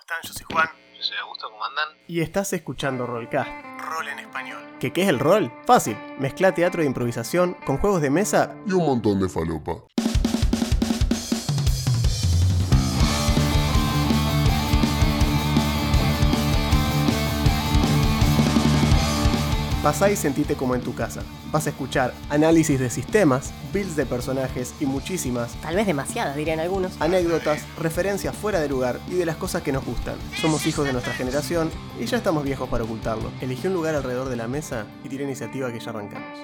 están? Yo soy Juan. Yo soy Augusto, ¿cómo andan? Y estás escuchando Rollcast. Rol en español. ¿Qué, ¿Qué es el rol? Fácil. Mezcla teatro de improvisación con juegos de mesa y un montón de falopa. Pasá y sentite como en tu casa. Vas a escuchar análisis de sistemas, builds de personajes y muchísimas, Tal vez demasiadas, dirían algunos. anécdotas, referencias fuera de lugar y de las cosas que nos gustan. Somos hijos de nuestra generación y ya estamos viejos para ocultarlo. Elegí un lugar alrededor de la mesa y tira iniciativa que ya arrancamos.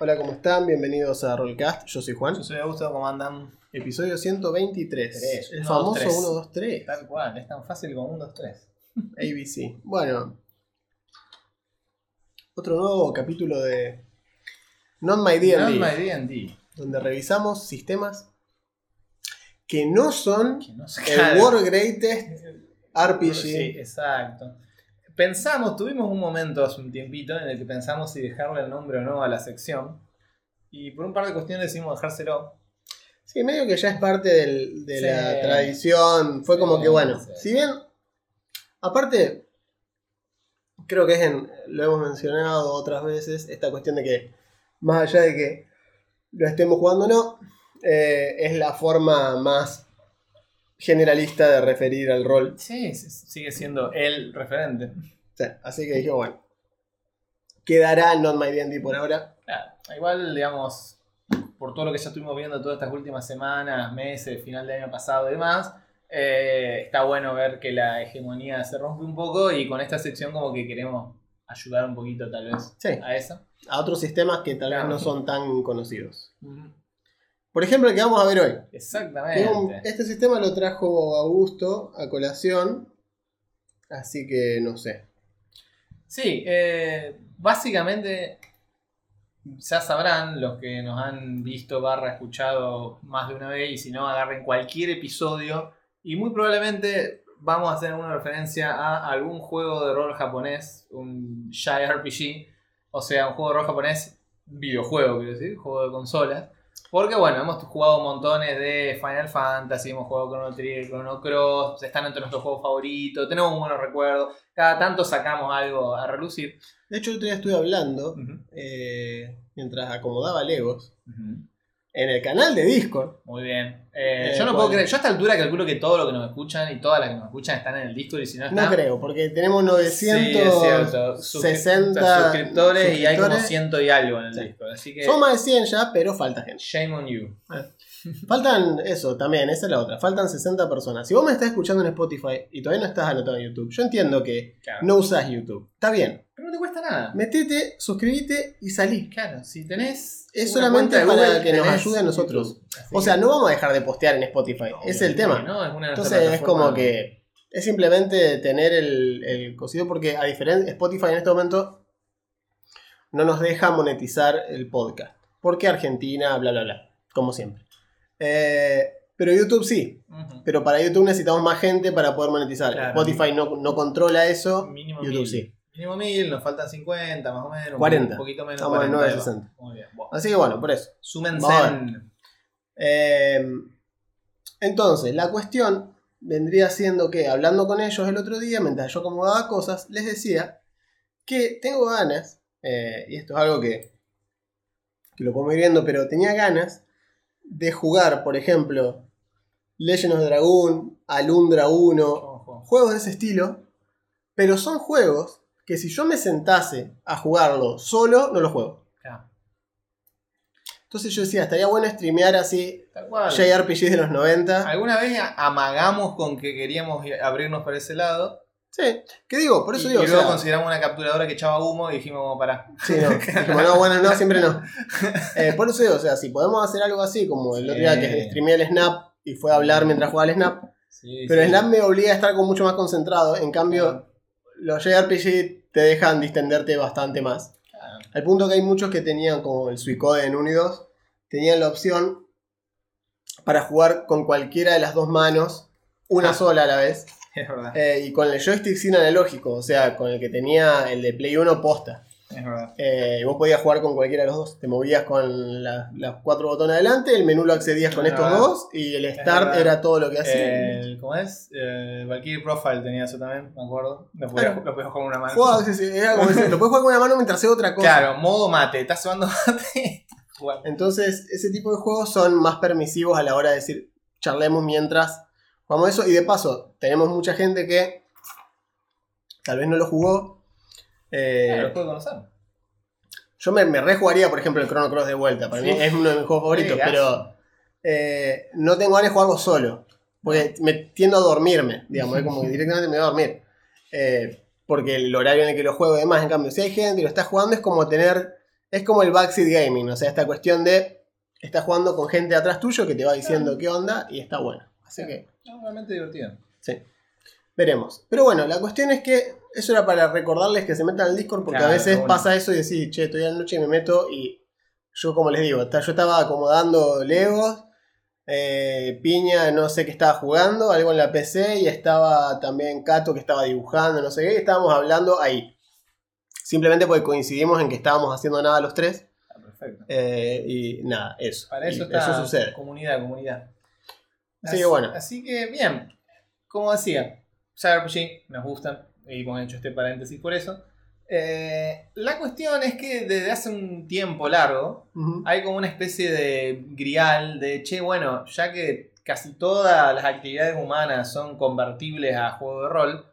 Hola, ¿cómo están? Bienvenidos a Rollcast. Yo soy Juan. Yo soy Augusto, ¿cómo andan? Episodio 123. Tres. El famoso dos, tres. 1, 2, 3. Tal cual, es tan fácil como 1, 2, 3. ABC. Bueno. Otro nuevo capítulo de Not My D&D, Not my D&D. donde revisamos sistemas que no son Que no el. World Greatest RPG. Sí, exacto. Pensamos, tuvimos un momento hace un tiempito en el que pensamos si dejarle el nombre o no a la sección. Y por un par de cuestiones decidimos dejárselo. Sí, medio que ya es parte del- de Sí. la tradición. Fue como Sí, que, bueno, sí. si bien, aparte, creo que es en, lo hemos mencionado otras veces, esta cuestión de que, más allá de que lo estemos jugando o no, eh, es la forma más generalista de referir al rol. Sí, sigue siendo el referente. Sí, así que dije, bueno, quedará Not My D&D por ahora. Claro, igual, digamos, por todo lo que ya estuvimos viendo todas estas últimas semanas, meses, final de año pasado y demás, eh, está bueno ver que la hegemonía se rompe un poco y con esta sección como que queremos ayudar un poquito tal vez Sí. a eso. A otros sistemas que tal vez no son tan conocidos. Por ejemplo, el que vamos a ver hoy. Un- Exactamente. este sistema lo trajo Augusto a colación. Así que no sé. Sí, eh, básicamente ya sabrán los que nos han visto barra escuchado más de una vez y si no agarren cualquier episodio y muy probablemente vamos a hacer una referencia a algún juego de rol japonés, un JRPG, o sea, un juego de rol japonés, videojuego quiero decir, juego de consolas. Porque bueno, hemos jugado montones de Final Fantasy, hemos jugado Chrono Trigger, Chrono Cross, están entre nuestros juegos favoritos, tenemos buenos recuerdos, cada tanto sacamos algo a relucir. De hecho, el otro día estuve hablando, eh, mientras acomodaba Legos. En el canal de Discord. Muy bien. Eh, yo no puedo creer, yo a esta altura calculo que todo lo que nos escuchan y todas las que nos escuchan están en el Discord y si no están... No creo, porque tenemos Sí, es cierto. Suscri- 960 suscriptores y hay como suscriptores. ciento y algo en el Sí. Discord. Así que, Son más de 100 ya, pero falta gente. shame on you. Faltan, eso también, esa es la otra. Faltan 60 personas. Si vos me estás escuchando en Spotify y todavía no estás anotado en YouTube, yo entiendo que Claro. no usas YouTube. Está bien. Pero no te cuesta nada. Metete, suscríbete y salí. Claro, si tenés. Es solamente para que nos ayude a nosotros. O sea, no vamos a dejar de postear en Spotify. es el tema. No, Entonces es como que es simplemente tener el, el cosido porque a diferencia Spotify en este momento no nos deja monetizar el podcast. Porque Argentina, bla, bla, bla. Como siempre. Eh, pero YouTube sí. Pero para YouTube necesitamos más gente para poder monetizar. Claro. Spotify no, no controla eso. Mínimo YouTube mil. sí. Mínimo mil, nos faltan 50 más o menos. un 40. poquito menos. Estamos en 40, 960. Muy bien. Así que bueno, por eso. Súmense. Eh, entonces, la cuestión vendría siendo que hablando con ellos el otro día, mientras yo acomodaba cosas, les decía que tengo ganas, eh, y esto es algo que, que lo podemos ir viendo, pero tenía ganas de jugar, por ejemplo, Legend of Dragoon, Alundra 1, Ojo. juegos de ese estilo, pero son juegos que si yo me sentase a jugarlo solo, no los juego. Claro. Entonces yo decía, estaría bueno streamear así. JRPGs de los 90. Alguna vez amagamos con que queríamos ir- abrirnos por ese lado. Sí, ¿qué digo? Por eso y, digo, y o luego sea, consideramos una capturadora que echaba humo y dijimos, como para. sí, no. Dijimos, no, bueno, no, siempre no. Eh, por eso digo, o sea, si podemos hacer algo así, como el Sí. otro día que streameé el Snap y fue a hablar mientras jugaba el Snap, Sí, pero el. Snap me obliga a estar con mucho más concentrado, en cambio, los JRPG te dejan distenderte bastante más. Claro. Al punto que hay muchos que tenían, como el Suicode en 1 y 2, tenían la opción para jugar con cualquiera de las dos manos, una Ah. sola a la vez. Es verdad. Eh, y con el joystick sin analógico, o sea, con el que tenía el de Play 1 posta. Es verdad. Eh, vos podías jugar con cualquiera de los dos. Te movías con la- los cuatro botones adelante, el menú lo accedías con Es estos verdad. dos y el start era todo lo que hacía. El, ¿Cómo es? Eh, Valkyrie Profile tenía eso también, me acuerdo. Lo podías, Claro. lo podías jugar con una mano. Jugaba, sí, sí, era como ese- lo puedes jugar con una mano mientras hace otra cosa. Claro, modo mate. Estás jugando mate. Bueno, Entonces, ese tipo de juegos son más permisivos a la hora de decir, charlemos mientras jugamos eso. Y de paso, tenemos mucha gente que tal vez no lo jugó. Eh, claro, lo puedo conocer. Yo me, me rejugaría, por ejemplo, el Chrono Cross de vuelta. Para mí es uno de mis juegos favoritos, pero eh, no tengo ganas de jugarlo solo. Porque me tiendo a dormirme, digamos, es como que directamente me voy a dormir. Eh, porque el horario en el que lo juego y demás, en cambio, si hay gente y lo está jugando, es como tener. Es como el backseat gaming, o sea, esta cuestión de. Estás jugando con gente atrás tuyo que te va diciendo qué onda y está bueno. Así que. No, realmente divertido. Sí. Veremos. Pero bueno, la cuestión es que eso era para recordarles que se metan al Discord porque Claro, a veces bueno. pasa eso y decís, che, estoy a la noche y me meto y yo como les digo, yo estaba acomodando Legos, eh, Piña no sé qué estaba jugando, algo en la PC y estaba también Cato que estaba dibujando, no sé qué, y estábamos hablando ahí. Simplemente porque coincidimos en que estábamos haciendo nada los tres Ah, perfecto. eh, y nada, eso. Para eso Y está eso sucede. comunidad, comunidad. Así que bueno. Así que bien, como decía, JRPG nos gustan y hemos hecho este paréntesis por eso. Eh, la cuestión es que desde hace un tiempo largo hay como una especie de grial de, che, bueno, ya que casi todas las actividades humanas son convertibles a juego de rol,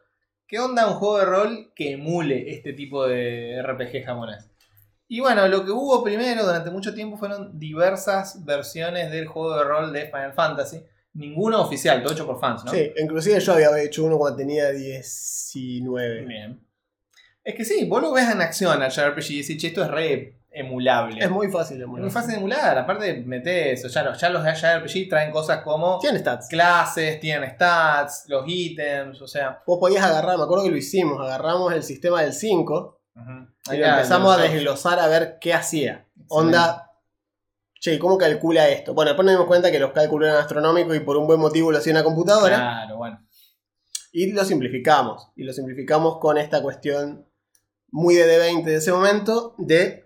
¿qué onda un juego de rol que emule este tipo de RPG japonés? Y bueno, lo que hubo primero durante mucho tiempo fueron diversas versiones del juego de rol de Final Fantasy. Ninguno oficial, todo hecho por fans, ¿no? Sí, inclusive yo había hecho uno cuando tenía 19. Bien. Es que sí, vos lo ves en acción al JRPG y decís, che, esto es re emulable. Es muy fácil de Es emular. muy fácil de emular. Aparte, metés eso. Ya los, ya los JRPG traen cosas como Tiene stats. clases, tienen stats, los ítems, o sea. Vos podías agarrar, me acuerdo que lo hicimos, agarramos el sistema del 5 y Ahí empezamos a los- desglosar a ver qué hacía. Onda, che, ¿cómo calcula esto? Bueno, después nos dimos cuenta que los cálculos eran astronómicos y por un buen motivo lo hacía una computadora. Claro, bueno. Y lo simplificamos. Y lo simplificamos con esta cuestión muy de D20 de ese momento de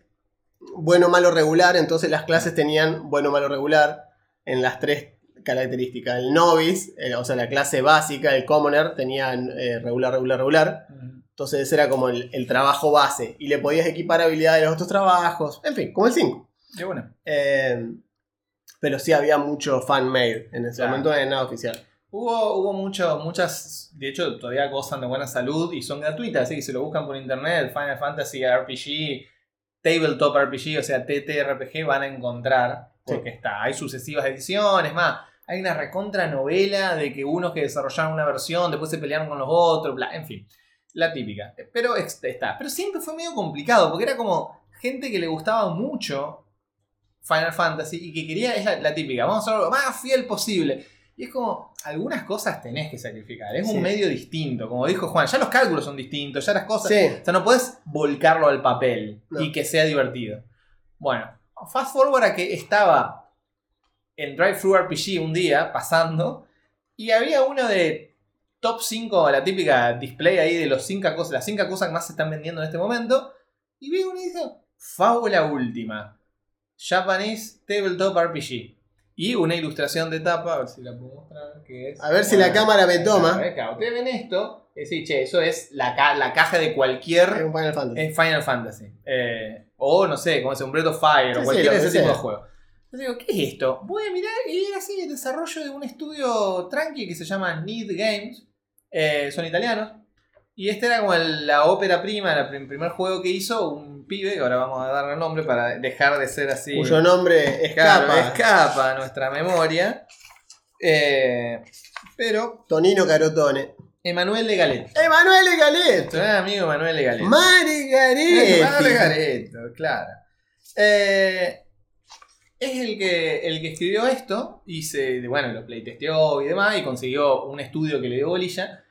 bueno, malo, regular. Entonces las clases tenían bueno, malo, regular en las tres características. El novice, eh, o sea, la clase básica, el commoner, tenían eh, regular, regular, regular. Entonces ese era como el, el trabajo base. Y le podías equipar habilidades de los otros trabajos. En fin, como el 5. Qué bueno. Eh, pero sí había mucho fan-made. En ese Claro. momento no era nada oficial. Hubo, hubo mucho, muchas, de hecho todavía gozan de buena salud y son gratuitas, así que si lo buscan por internet, Final Fantasy RPG, Tabletop RPG, o sea, TTRPG, van a encontrar, porque está, hay sucesivas ediciones, más, hay una recontra novela de que unos que desarrollaron una versión, después se pelearon con los otros, bla, en fin, la típica. Pero está, pero siempre fue medio complicado, porque era como gente que le gustaba mucho Final Fantasy y que quería, es la, la típica, vamos a hacerlo lo más fiel posible. Y es como, algunas cosas tenés que sacrificar. Es Sí. un medio distinto. Como dijo Juan, ya los cálculos son distintos, ya las cosas. Sí. O sea, no puedes volcarlo al papel No. y que sea divertido. Bueno, fast forward a que estaba en Drive Thru RPG un día pasando y había uno de top 5, la típica display ahí de los cinco cosas, las 5 cosas que más se están vendiendo en este momento. Y vi uno y dice, Fábula Última, Japanese Tabletop RPG. Y una ilustración de tapa, a ver si la puedo mostrar, que es... A ver si la cámara me toma. Ustedes ven esto, decís, che, eso es la, ca- la caja de Es cualquier un Final Fantasy. es Final Fantasy. Eh, o no sé, como es un Breath of Fire Sí, o sí, cualquier que ese tipo sea. de juego. Entonces digo, ¿qué es esto? Voy a mirar y era así el desarrollo de un estudio tranqui que se llama Need Games. Eh, son italianos. Y este era como el- la ópera prima, el prim- primer juego que hizo un pibe, ahora vamos a darle el nombre para dejar de ser así. Cuyo nombre escapa. Claro, escapa a nuestra memoria. Eh, pero Tonino Carotone. Emanuel de Galet. Emanuele Galet. Nuestro gran amigo Emanuel de Galet. Mari Claro, Garetti. Gareto, claro. Eh, es el que, el que escribió esto y se, bueno, lo playtesteó y demás y consiguió un estudio que le dio bolilla.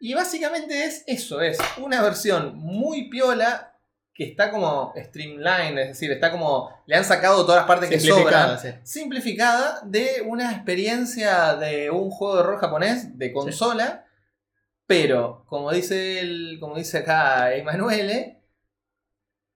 Y básicamente es eso, es una versión muy piola que está como streamlined, es decir, está como, le han sacado todas las partes que sobran sí. simplificada de una experiencia de un juego de rol japonés de consola, pero como dice el, como dice acá Emanuele,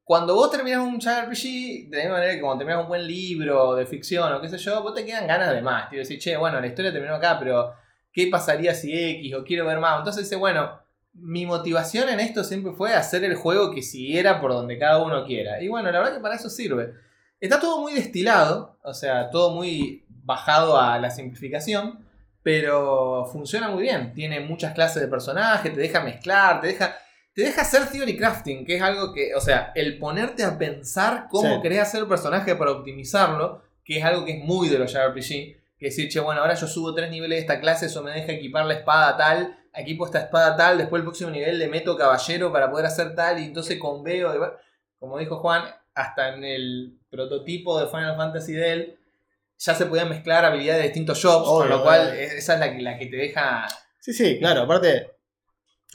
cuando vos terminás un JRPG, de la misma manera que cuando terminás un buen libro de ficción o qué sé yo, vos te quedan ganas de más. Te decir, che, bueno, la historia terminó acá, pero ¿qué pasaría si X o quiero ver más? Entonces dice, bueno, mi motivación en esto siempre fue hacer el juego que siguiera por donde cada uno quiera. Y bueno, la verdad que para eso sirve. Está todo muy destilado, o sea, todo muy bajado a la simplificación, pero funciona muy bien. Tiene muchas clases de personajes, te deja mezclar, te deja te deja hacer theory crafting, que es algo que, o sea, el ponerte a pensar cómo Sí. querés hacer el personaje para optimizarlo, que es algo que es muy de los JRPG, que decir, che, bueno, ahora yo subo tres niveles de esta clase, eso me deja equipar la espada tal, equipo esta espada tal, después el próximo nivel le meto caballero para poder hacer tal, y entonces con veo, como dijo Juan, hasta en el prototipo de Final Fantasy de él, ya se podían mezclar habilidades de distintos shops, con lo cual esa es la que, la que te deja... Sí, sí, claro, aparte.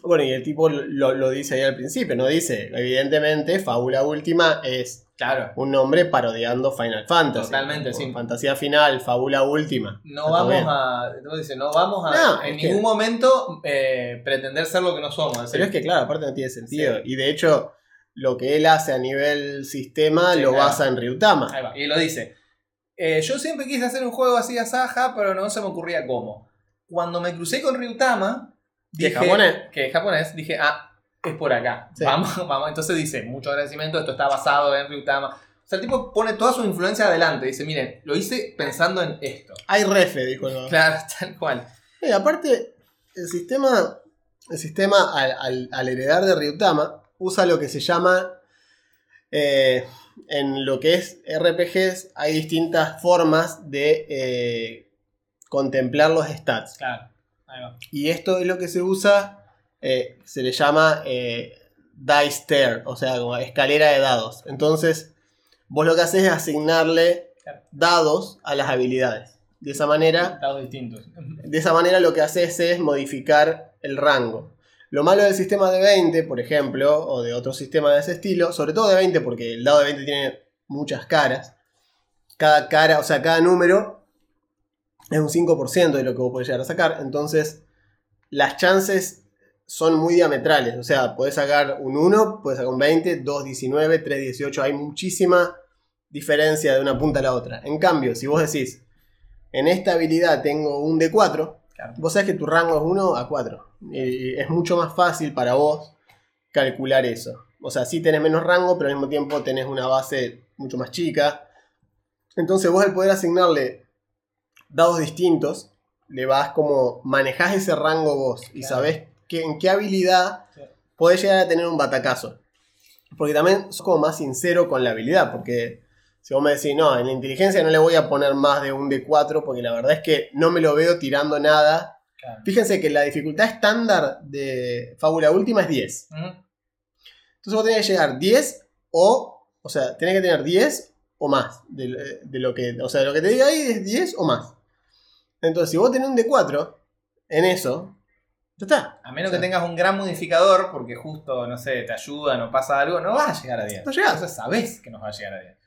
Bueno, y el tipo lo, lo dice ahí al principio, ¿no? Dice, evidentemente, Fábula Última es Claro. un nombre parodiando Final Fantasy. Totalmente, sí. Fantasía final, Fábula Última. No vamos a. ¿cómo dice? No vamos a No, en que- ningún momento eh, pretender ser lo que no somos. Pero es que, claro, aparte no tiene sentido. Y de hecho, lo que él hace a nivel sistema Sí, lo claro. basa en Ryutama. ahí va, y lo dice. Eh, yo siempre quise hacer un juego así a Saja, pero no se me ocurría cómo. Cuando me crucé con Ryutama, Que es japonés. que es japonés, dije, ah, es por acá. Sí. Vamos, vamos. Entonces dice, mucho agradecimiento, esto está basado en Ryutama. O sea, el tipo pone toda su influencia adelante. Dice, miren, lo hice pensando en esto. Hay refe, dijo el Claro, tal cual. Eh, aparte, el sistema, el sistema al, al- al heredar de Ryutama usa lo que se llama, eh, en lo que es RPGs, hay distintas formas de eh, contemplar los stats. Claro. Ahí va. Y esto es lo que se usa, eh, se le llama eh, dice stair, o sea, como escalera de dados. Entonces, vos lo que haces es asignarle dados a las habilidades. De esa manera, Dados distintos. de esa manera lo que haces es modificar el rango. Lo malo del sistema de 20, por ejemplo, o de otro sistema de ese estilo, sobre todo de 20 porque el dado de 20 tiene muchas caras. Cada cara, o sea, cada número es un 5% de lo que vos podés llegar a sacar. Entonces, las chances son muy diametrales. O sea, podés sacar un 1, podés sacar un 20, 2, 19, 3, 18. Hay muchísima diferencia de una punta a la otra. En cambio, si vos decís, en esta habilidad tengo un D4, Claro. vos sabés que tu rango es 1 a 4. Y es mucho más fácil para vos calcular eso. O sea, sí tenés menos rango, pero al mismo tiempo tenés una base mucho más chica. Entonces vos al poder asignarle dados distintos, le vas como manejás ese rango vos y sabés que, en qué habilidad podés llegar a tener un batacazo. Porque también sos como más sincero con la habilidad, porque si vos me decís, no, en la inteligencia no le voy a poner más de un D4, porque la verdad es que no me lo veo tirando nada. Claro. Fíjense que la dificultad estándar de Fábula Última es 10. Ujú. Entonces vos tenés que llegar 10 o, o sea, tenés que tener 10 o más de, de lo que, o sea, lo que te diga ahí es 10 o más. Entonces, si vos tenés un D4 en eso, ya está. A menos O sea, que tengas un gran modificador, porque justo, no sé, te ayudan o pasa algo, no vas a llegar a 10. No llegás. Entonces sabés que no vas a llegar a 10.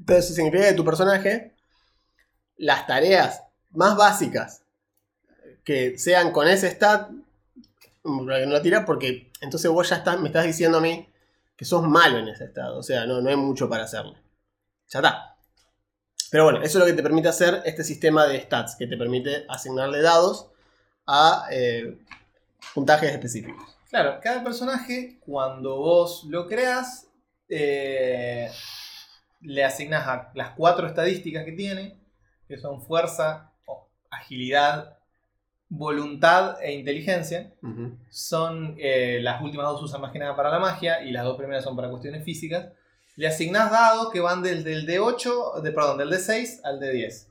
Entonces eso significa que tu personaje, las tareas más básicas que sean con ese stat, no la tira, porque entonces vos ya estás, me estás diciendo a mí que sos malo en ese estado. O sea, no, no hay mucho para hacerle. Ya está. Pero bueno, eso es lo que te permite hacer este sistema de stats, que te permite asignarle dados a eh, puntajes específicos. Claro, cada personaje, cuando vos lo creas, eh, le asignas a las cuatro estadísticas que tiene, que son fuerza, agilidad, voluntad e inteligencia. Son eh, las últimas dos usan más que nada para la magia y las dos primeras son para cuestiones físicas. Le asignás dados que van desde el D8, de, perdón, del D6 al D10.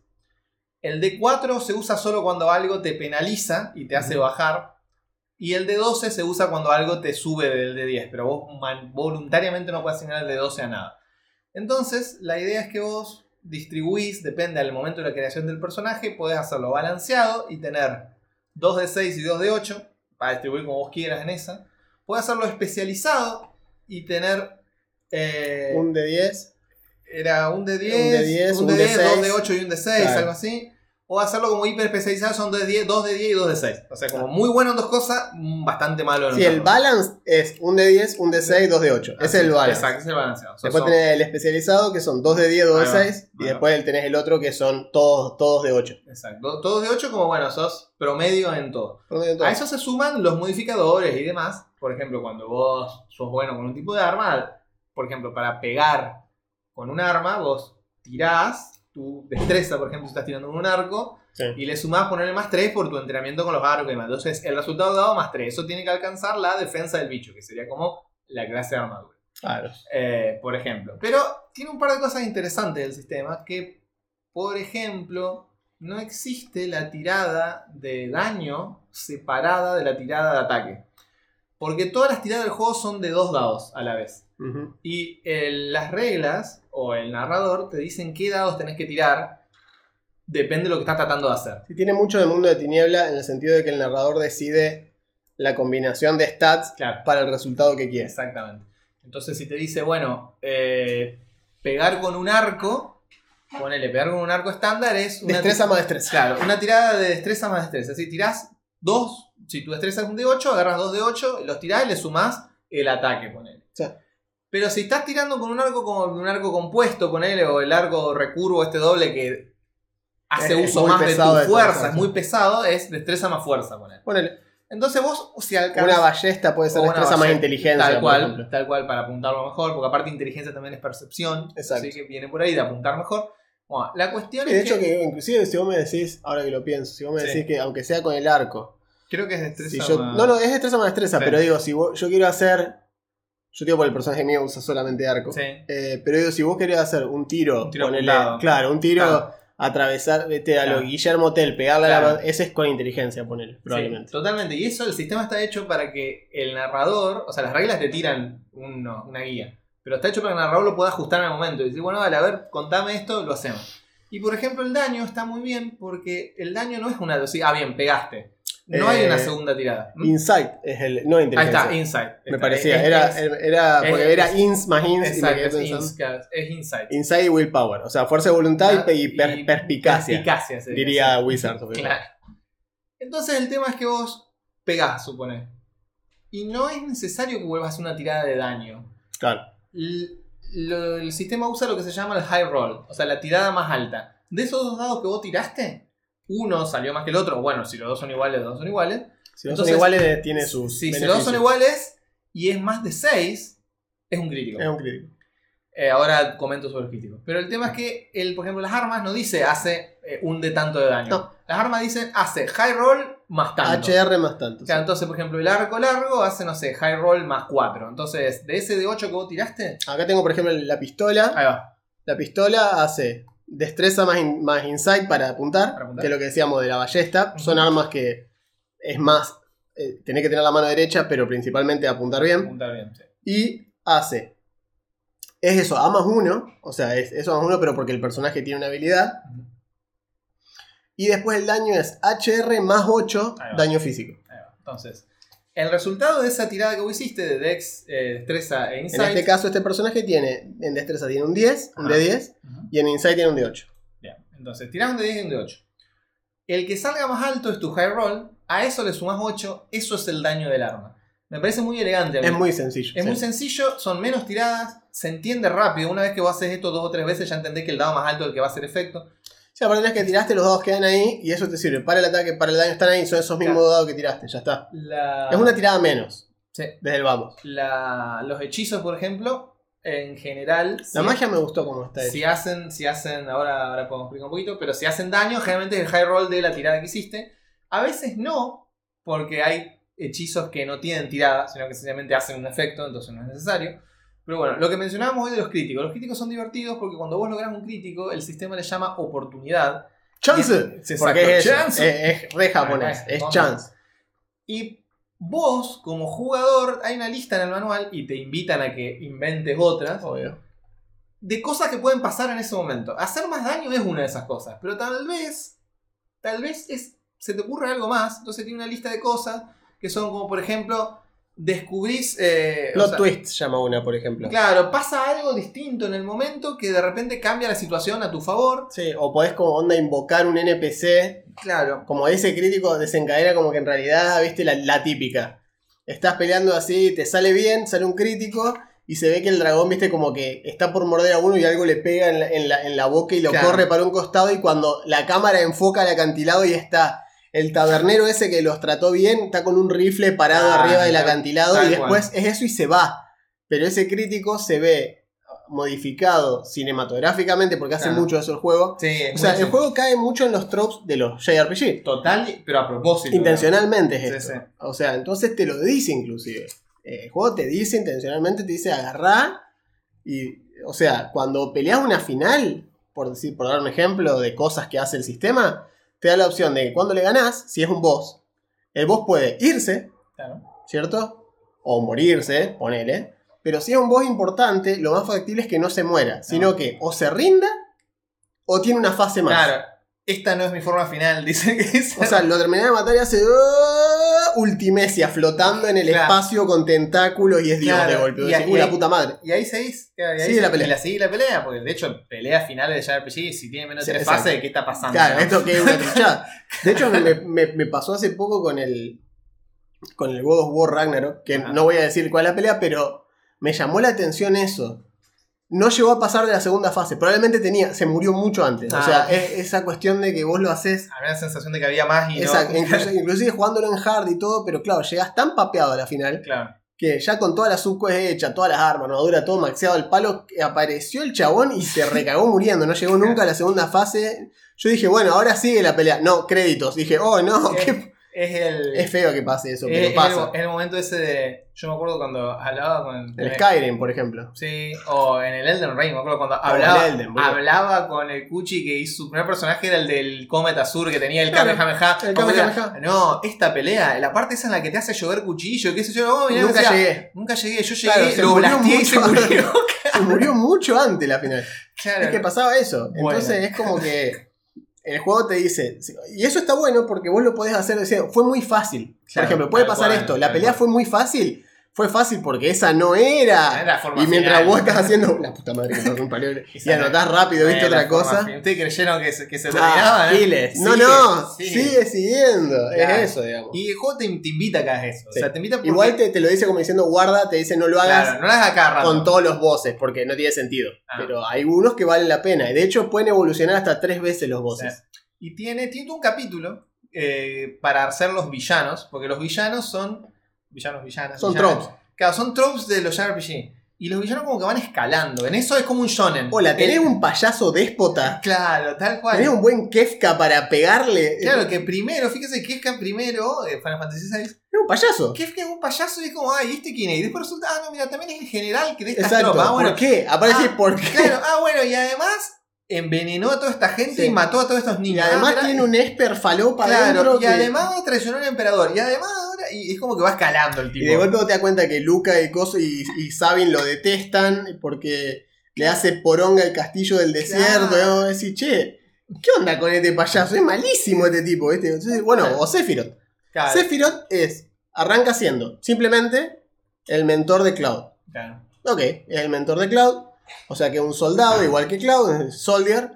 El D4 se usa solo cuando algo te penaliza y te hace bajar. Y el D12 se usa cuando algo te sube del D10, pero vos voluntariamente no puedes asignar el D12 a nada. Entonces, la idea es que vos distribuís, depende del momento de la creación del personaje, podés hacerlo balanceado y tener 2 de 6 y 2 de 8 para distribuir como vos quieras en esa. Puedes hacerlo especializado y tener. eh, Un de 10. era un de 10, Un de 10, un un de de 10, 2 6. de 8 y un de 6, Claro. algo así. O hacerlo como hiper especializado, son 2 de 10, 2 de 10 y 2 de 6. O sea, como muy bueno en dos cosas, mm, bastante malo en Sí, el balance es un de 10, un de 6, 2 de 8. Ese es el balance. Exacto, es el balanceado. Después son- tenés el especializado que son 2 de 10, 2 de Ahí va, 6. Y después tenés el otro que son todos, todos de 8. Exacto. Todos de 8 como, bueno, sos promedio en todo. Promedio todo. A eso se suman los modificadores y demás. Por ejemplo, cuando vos sos bueno con un tipo de arma, por ejemplo, para pegar con un arma, vos tirás tu destreza, por ejemplo, si estás tirando con un arco, Sí. y le sumás ponerle más 3 por tu entrenamiento con los arcos y demás. Entonces, el resultado dado más 3. Eso tiene que alcanzar la defensa del bicho, que sería como la clase de armadura. Claro. Eh, por ejemplo. Pero tiene un par de cosas interesantes del sistema que, por ejemplo, no existe la tirada de daño separada de la tirada de ataque. Porque todas las tiradas del juego son de dos dados a la vez. Y el- las reglas o el narrador te dicen qué dados tenés que tirar. Depende de lo que estás tratando de hacer. Sí, tiene mucho de mundo de tiniebla en el sentido de que el narrador decide la combinación de stats Claro. para el resultado que quiere. Exactamente. Entonces, si te dice, bueno, eh, pegar con un arco, ponele, pegar con un arco estándar es una, Destreza más destreza. Claro, una tirada de destreza más destreza. Si tirás dos, si tu destreza es un de 8, agarras dos de 8, los tirás y le sumás el ataque, ponele. Sí. Pero si estás tirando con un arco como un arco compuesto, ponele, o el arco recurvo este doble que hace Es- uso más de tu de fuerza, fuerza, es muy pesado, es destreza más fuerza, ponele. Ponele, Entonces vos, si alcanzas... una ballesta puede ser destreza más ballesta, inteligencia. Tal cual, tal cual, para apuntarlo mejor, porque aparte inteligencia también es percepción. Exacto. Así que viene por ahí de apuntar mejor. Bueno, la cuestión Y de es hecho, que, que inclusive si vos me decís, ahora que lo pienso, si vos me Sí. decís que aunque sea con el arco, creo que es destreza. si yo, más- no, no, es destreza más destreza, Sí. pero digo, si vos, yo quiero hacer, yo digo por el personaje mío usa solamente arco, Sí. Eh, pero digo, si vos querés hacer un tiro, Un tiro ponele- claro, un tiro, Claro. atravesar, vete, a lo. Guillermo Tell, pegarle a la ese es con inteligencia, ponele, probablemente. Sí, totalmente. Y eso, el sistema está hecho para que el narrador, o sea, las reglas te tiran uno- una guía, pero está hecho para que el narrador lo pueda ajustar en el momento. Y decir, bueno, vale, a ver, contame esto, lo hacemos. Y por ejemplo, el daño está muy bien porque el daño no es una. o sea, ah, bien, pegaste. No hay Eh, una segunda tirada. ¿Mm? Insight es el, no Ahí inteligencia. está, insight. me parecía, es- era, es- era porque es- era ins más ins y me Exacto, es, pensando. ins- es insight. Insight y willpower, o sea, fuerza de voluntad y, pe- y per- Y perspicacia, perspicacia sería, diría sí. Wizard. sobre todo. Claro. Entonces el tema es que vos pegás, supone. Y no es necesario que vuelvas a hacer una tirada de daño. Claro. L- lo- el sistema usa lo que se llama el high roll, o sea, la tirada más alta. De esos dos dados que vos tiraste, uno salió más que el otro. Bueno, si los dos son iguales, los dos son iguales. Si no Entonces, son iguales, tiene sus. Sí, si los dos son iguales y es más de 6, es un crítico. Es un crítico. Eh, ahora comento sobre el crítico. Pero el tema es que, el, por ejemplo, las armas no dice hace eh, un de tanto de daño. No. Las armas dicen hace high roll más tanto. HR más tanto. O sea, entonces, por ejemplo, el arco largo hace, no sé, high roll más 4. Entonces, de ese de 8 que vos tiraste, Acá tengo, por ejemplo, la pistola. ahí va. La pistola hace destreza más, in- más insight para apuntar, Para apuntar. que es lo que decíamos de la ballesta. Son armas que es más, eh, tenés que tener la mano derecha, pero principalmente apuntar bien. Apuntar bien, sí. Y hace, es eso, A más 1, o sea, es eso más 1, pero porque el personaje tiene una habilidad. Y después el daño es HR más 8, Ahí va. daño físico. Entonces, el resultado de esa tirada que vos hiciste de Dex, eh, Destreza e En Insight. este caso, este personaje tiene, en destreza tiene un 10, un Ajá. de 10, Ujú. y en insight tiene un de 8. Bien, entonces tirás un de 10 y un de 8. El que salga más alto es tu high roll, a eso le sumas 8, eso es el daño del arma. Me parece muy elegante. Es muy sencillo. Es sí. muy sencillo, son menos tiradas, se entiende rápido. Una vez que vos haces esto dos o tres veces, ya entendés que el dado más alto es el que va a hacer efecto. Sí, aparte es que tiraste los dados quedan ahí y eso te sirve. Para el ataque, para el daño están ahí, son esos mismos Claro. dados que tiraste, ya está. La- Es una tirada menos, Sí. desde el vamos. La- los hechizos, por ejemplo, en general. La si- magia me gustó como está hecha. Si hacen, si hacen, ahora, ahora podemos explicar un poquito, pero si hacen daño, generalmente es el high roll de la tirada que hiciste. A veces no, porque hay hechizos que no tienen tirada, sino que sencillamente hacen un efecto, entonces no es necesario. Pero bueno, lo que mencionábamos hoy de los críticos. Los críticos son divertidos porque cuando vos lográs un crítico, el sistema le llama oportunidad. ¡Chance! Sí, Porque es, chance. es, es re japonés, Ah, es no, chance. Y vos, como jugador, hay una lista en el manual y te invitan a que inventes otras. Obvio. de cosas que pueden pasar en ese momento. Hacer más daño es una de esas cosas, pero tal vez, tal vez es, se te ocurre algo más. Entonces tiene una lista de cosas que son como, por ejemplo, descubrís. eh, o Plot sea, twist llama una, por ejemplo. Claro, pasa algo distinto en el momento que de repente cambia la situación a tu favor. Sí, o podés como onda invocar un NPC, Claro. como ese crítico desencadena como que en realidad, viste, la, la típica. Estás peleando así, te sale bien, sale un crítico y se ve que el dragón, viste, como que está por morder a uno y algo le pega en la, en la- en la boca y lo Claro. corre para un costado y cuando la cámara enfoca al acantilado y está el tabernero ese que los trató bien, está con un rifle parado Ah, arriba del acantilado y después es eso y se va. Pero ese crítico se ve modificado cinematográficamente porque hace Claro. mucho eso el juego. Sí, O sea, el juego cae mucho en los tropes de los JRPG. Total, pero a propósito. Intencionalmente es esto. sí. O sea, entonces te lo dice inclusive. Eh, El juego te dice intencionalmente, te dice agarrá y, o sea, cuando peleas una final, por decir, por dar un ejemplo de cosas que hace el sistema, te da la opción de que cuando le ganás, si es un boss, el boss puede irse, Claro. ¿cierto? O morirse, ponele. Pero si es un boss importante, lo más factible es que no se muera, sino que o se rinda o tiene una fase más. Claro, esta no es mi forma final, dice que es. O sea, lo terminé de matar y hace ultimesia flotando en el Claro. espacio con tentáculos y es Dios Claro, de golpe. y Y ahí- "Uy, la puta madre. y ahí seguís. claro, y ahí Sigue la pelea. Y la sigue la pelea, porque de hecho, peleas finales de JRPG, si tiene menos de Sí, tres fases, ¿qué está pasando? Claro, no? esto que es una truchada. De hecho, me, me- me pasó hace poco con el. Con el God of War Ragnarok, que Ajá. no voy a decir cuál es la pelea, pero me llamó la atención eso. No llegó a pasar de la segunda fase. Probablemente tenía, se murió mucho antes. Ah, o sea, ok. es esa cuestión de que vos lo haces. Había la sensación de que había más y Exacto, no. incluso- inclusive jugándolo en hard y todo, pero claro, llegas tan papeado a la final Claro. que ya con todas las subquests hechas, todas las armas, armadura, todo maxeado al palo, apareció el chabón y se recagó muriendo. No llegó nunca a la segunda fase. Yo dije, bueno, ahora sigue la pelea. No, créditos. Dije, oh no, qué- Es el. es feo que pase eso, es- pero pasa. el, el momento ese de. Yo me acuerdo cuando hablaba con. El Skyrim, por ejemplo. Sí, o en el Elden Ring, me acuerdo cuando hablaba, el Elden, hablaba con el Kuchi que hizo su primer personaje era el del Comet Azur que tenía el Claro, Kamehameha. el Kamehameha. No, esta pelea, la parte esa en la que te hace llover cuchillo, qué sé yo, oh, mirá, Nunca llegué. Nunca llegué, yo llegué, Claro, se lo blasteé y se mucho murió. Se murió mucho antes la final. Claro. Es que pasaba eso. Bueno. Entonces es como que el juego te dice. Y eso está bueno porque vos lo podés hacer. decir, fue muy fácil. Por ejemplo, puede pasar cual, esto. La pelea cual. fue muy fácil. Fue fácil porque esa no era. Era la forma y mientras final. vos estás haciendo. La puta madre que me libre, Y anotás rápido, viste otra cosa. ¿Ustedes creyeron que se, que se Ah, terminaba? eh? No, no. sigue. Sigue siguiendo. Claro. Es eso, digamos. Y el juego te, te invita a que hagas eso. Sí. O sea, te invita porque, Igual te, te lo dice como diciendo guarda, te dice no lo hagas Claro, no lo hagas acá rato. con todos los bosses porque no tiene sentido. Ah. Pero hay unos que valen la pena. Y de hecho pueden evolucionar hasta tres veces los bosses. Y tiene, tiene un capítulo eh, para hacer los villanos, porque los villanos son. Villanos, villanas. Son villanas. tropes. Claro, son tropes de los JRPG. Y los villanos como que van escalando. En eso es como un shonen. Hola, tenés Eh, un payaso déspota. Claro, tal cual. Tenés un buen Kefka para pegarle. Claro, que primero, fíjese, Kefka primero, eh, Final Fantasy VI, Es un payaso. Kefka es un payaso y es como, ay, ¿este quién es? Y después resulta, ah, no, mira, también es el general que de estas Exacto. tropas. Ah, bueno, ¿Por qué? Aparece Ah, por qué. Claro, ah, bueno, y además envenenó a toda esta gente Sí. y mató a todos estos Y niños. además Ah, mira, tiene un Esper falopa Claro, adentro y que- además traicionó al emperador. Y además. Y es como que va escalando el tipo. Y de golpe vos te das cuenta que Luca y Coso y, y Sabin lo detestan porque le hace poronga el castillo del desierto. Claro. Y decís, che, ¿qué onda con este payaso? Es malísimo este tipo. ¿viste? Entonces, bueno, o Sephiroth. Claro, Sephiroth es, arranca siendo simplemente el mentor de Cloud. claro. Ok, es el mentor de Cloud. O sea que es un soldado, igual que Cloud, es Soldier.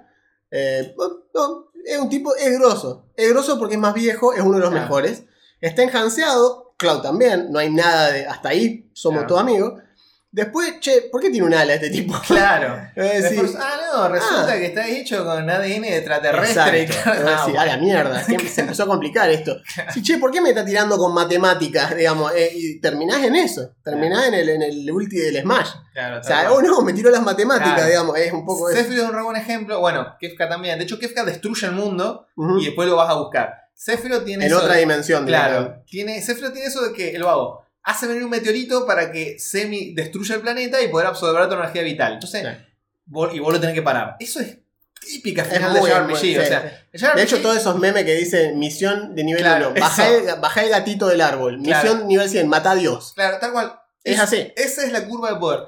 Eh, no, es un tipo, es grosso. Es grosso porque es más viejo, es uno de los Claro. mejores. Está enhanceado, Cloud también, no hay nada de. Hasta ahí somos Claro. todos amigos. Después, che, ¿por qué tiene un ala este tipo? Claro. Después, ah, no, resulta Ah. que está hecho con ADN extraterrestre. Exacto. ah, a la mierda, se empezó a complicar esto. Sí, che, ¿por qué me está tirando con matemáticas? Digamos, Eh, y terminás en eso, terminás en el, en el ulti del Smash. claro, O sea, oh no, me tiró las matemáticas, Claro. digamos, es un poco eso. Sephiroth es un re buen ejemplo. Bueno, Kefka también. De hecho, Kefka destruye el mundo y después lo vas a buscar. Sephiroth tiene En eso otra de- dimensión, digamos. Claro, tiene, Sephiroth tiene eso de que el vago hace venir un meteorito para que Semi destruya el planeta y poder absorber tu energía vital. Entonces, Sí. vos- y vos lo tenés que parar. Eso es típica Es final muy, de JRPG. sí, o sea, De hecho, todos esos memes que dicen misión de nivel Claro, 1, baja eso. el, el gatito del árbol, Claro. misión nivel 100, mata a Dios. Claro, tal cual. Es así. Esa es la curva de poder.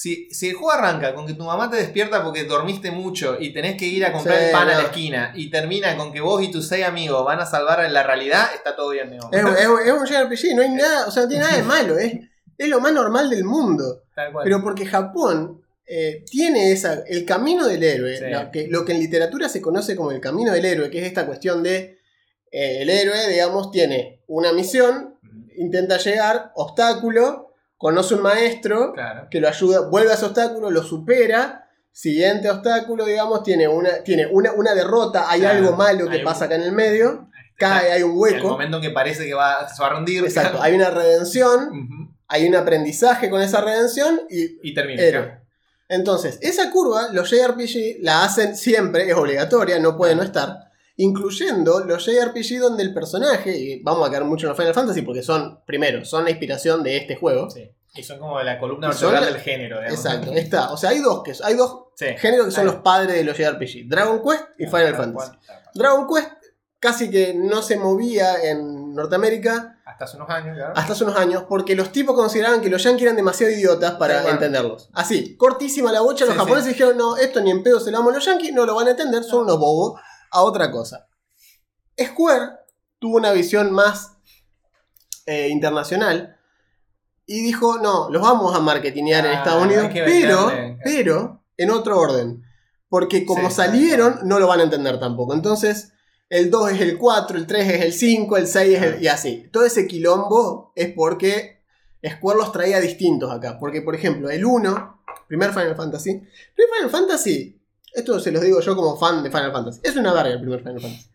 Si, si el juego arranca con que tu mamá te despierta porque dormiste mucho y tenés que ir a comprar Sí, el pan a la esquina y termina con que vos y tus seis amigos van a salvar la realidad, está todo bien. Es, es- es un JRPG, no hay nada, o sea, no tiene nada de malo, es, es lo más normal del mundo. Tal cual. Pero porque Japón eh, tiene esa, el camino del héroe, Sí. lo, que, lo que en literatura se conoce como el camino del héroe, que es esta cuestión de eh, el héroe, digamos, tiene una misión, intenta llegar, obstáculo, conoce un maestro Claro. que lo ayuda, vuelve a ese obstáculo, lo supera. Siguiente obstáculo, digamos, tiene una, tiene una, una derrota, hay Claro, algo malo que hay un- pasa acá en el medio, cae, hay un El hueco. momento en que parece que va, se va a rendir. Exacto, hay una redención, hay un aprendizaje con esa redención y Y termina. Entonces, esa curva, los JRPG la hacen siempre, es obligatoria, no puede no estar, incluyendo los JRPG donde el personaje, y vamos a quedar mucho en los Final Fantasy porque son, primero, son la inspiración de este juego. Sí. Y son como la columna vertebral la- del género. digamos. Exacto, está. O sea, hay dos, que, hay dos Sí. géneros que son Ahí. los padres de los JRPG, Dragon Quest y Final Tal Fantasy. Dragon Quest casi que no se movía en Norteamérica Hasta hace unos años, claro. hasta hace unos años porque los tipos consideraban que los yankees eran demasiado idiotas para entenderlos. Así, cortísima la bocha, los Sí, japoneses dijeron, no, esto ni en pedo se lo damos a los yankees, no lo van a entender, son unos bobos, a otra cosa. Square tuvo una visión más eh, internacional y dijo, no, los vamos a marketinear en Ah, Estados Unidos, pero, pero en otro orden. Porque como Sí, salieron, no lo van a entender tampoco. Entonces, el 2 es el 4, el 3 es el 5, el 6 es el... y así. Todo ese quilombo es porque Square los traía distintos acá. Porque, por ejemplo, el 1, primer Final Fantasy. Primer Final Fantasy, esto se los digo yo como fan de Final Fantasy. Es una verga el primer Final Fantasy.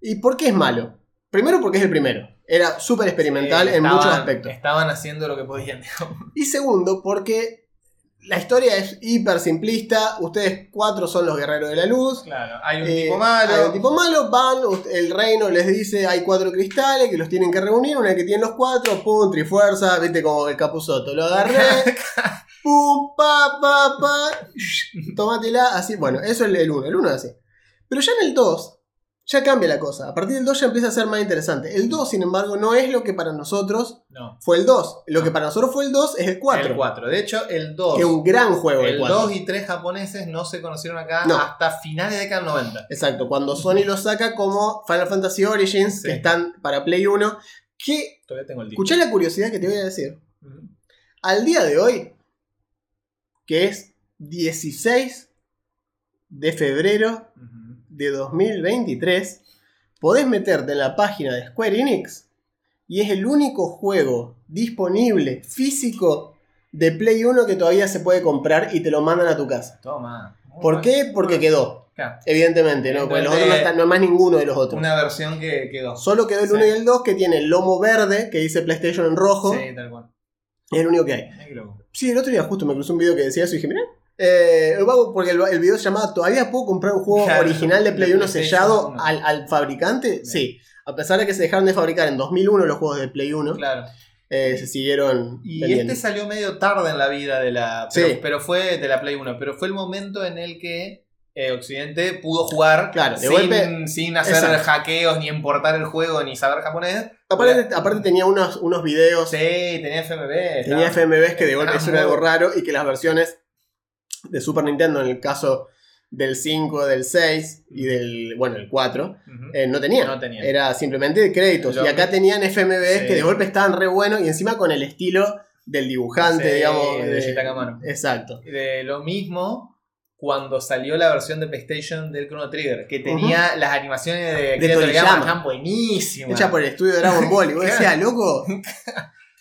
¿Y por qué es malo? Primero porque es el primero. Era súper experimental Sí, en muchos aspectos. Estaban haciendo lo que podían. digamos. Y segundo, porque la historia es hiper simplista. Ustedes cuatro son los guerreros de la luz. Claro, hay un Eh, tipo malo. Hay un tipo malo, van, el reino les dice hay cuatro cristales que los tienen que reunir, una vez que tienen los cuatro, pum, trifuerza, viste como el capuzoto, lo agarré, pum, pa, pa, pa, tómatela, así, bueno, eso es el 1, el 1 es así. Pero ya en el 2, ya cambia la cosa, a partir del 2 ya empieza a ser más interesante. El 2, sin embargo, no es lo que para nosotros No, fue el 2, lo que para nosotros fue el 2 es el 4, el 4. De hecho, el 2. que es un gran juego el el 4. 2 y 3 japoneses no se conocieron acá No. hasta finales de década del 90. Exacto, cuando Sony lo saca como Final Fantasy Origins, Sí. que están para Play 1, que Todavía tengo el disco. Escuchá la curiosidad que te voy a decir. Ujú. Al día de hoy, que es 16 de febrero de 2023, podés meterte en la página de Square Enix y es el único juego disponible físico de Play 1 que todavía se puede comprar y te lo mandan a tu casa. Toma. ¿Por qué? Porque quedó. Claro, Evidentemente, ¿no? Porque los otros no, están, no hay más ninguno de los otros. Una versión que quedó. Solo quedó el Sí. 1 y el 2 que tiene el lomo verde que dice PlayStation en rojo. Sí, tal cual. Es el único que hay. Sí, el otro día justo me cruzó un video que decía eso y dije, mira. Eh, porque el, el video se llamaba ¿Todavía puedo comprar un juego Claro, original de Play de 1 PlayStation sellado 1? al, al fabricante? Bien. Sí. A pesar de que se dejaron de fabricar en 2001 los juegos de Play 1, Claro. eh, se siguieron Y vendiendo. este salió medio tarde en la vida de la. Pero, Sí. pero fue de la Play 1. Pero fue el momento en el que eh, Occidente pudo jugar Claro, sin, sin hacer Exacto. hackeos, ni importar el juego, ni saber japonés. Aparte, aparte tenía unos, unos videos, Sí, tenía FMV. tenía FMVs que de golpe eso era algo raro y que las versiones de Super Nintendo, en el caso del 5, del 6 y del, bueno, el 4, Ujú. Eh, no tenía. No tenía. Era simplemente de créditos. Y acá tenían FMVs Sí. que de golpe estaban re buenos y encima con el estilo del dibujante, Sí, digamos. de Amano. Exacto. De lo mismo cuando salió la versión de PlayStation del Chrono Trigger, que tenía las animaciones de, Akira Toriyama. Toriyama, estaban buenísimas. Hecha por el estudio de Dragon Ball. Y vos decías, loco.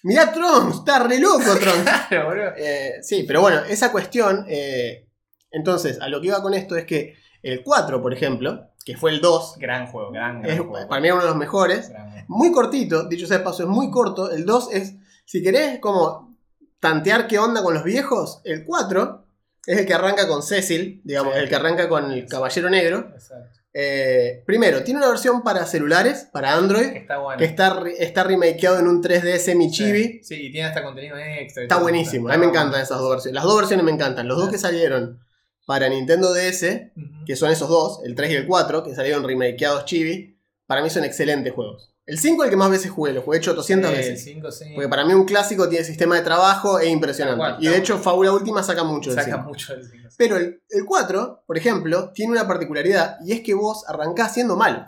Mirá Trunks, está re loco Trunks. Claro, boludo. Eh, sí, pero bueno, esa cuestión. eh, entonces, a lo que iba con esto es que el 4, por ejemplo, que fue el 2, Gran juego, gran, gran es, juego. para mí era uno de los mejores. Gran. Muy cortito, dicho sea de paso, es muy corto. El 2 es, si querés, como tantear qué onda con los viejos. El 4 es el que arranca con Cecil, digamos, Sí. el que arranca con el Caballero Negro. Exacto. Eh, primero, tiene una versión para celulares, para Que Android, está bueno. que está, re- está remakeado en un 3D semi-chibi. Sí, sí, y tiene hasta contenido extra. Está buenísimo, a mí me bueno. encantan esas dos versiones. Las dos versiones me encantan. Los dos que salieron para Nintendo DS, que son esos dos, el 3 y el 4, que salieron remakeados chibi, para mí son excelentes juegos. El 5 es el que más veces jugué, lo jugué 800 Sí, el veces. 5, sí. Porque para mí un clásico tiene sistema de trabajo e impresionante. Cual, y de hecho, Fábula Última saca mucho del Saca 5. mucho del 5. Pero el, el 4, por ejemplo, tiene una particularidad y es que vos arrancás siendo malo.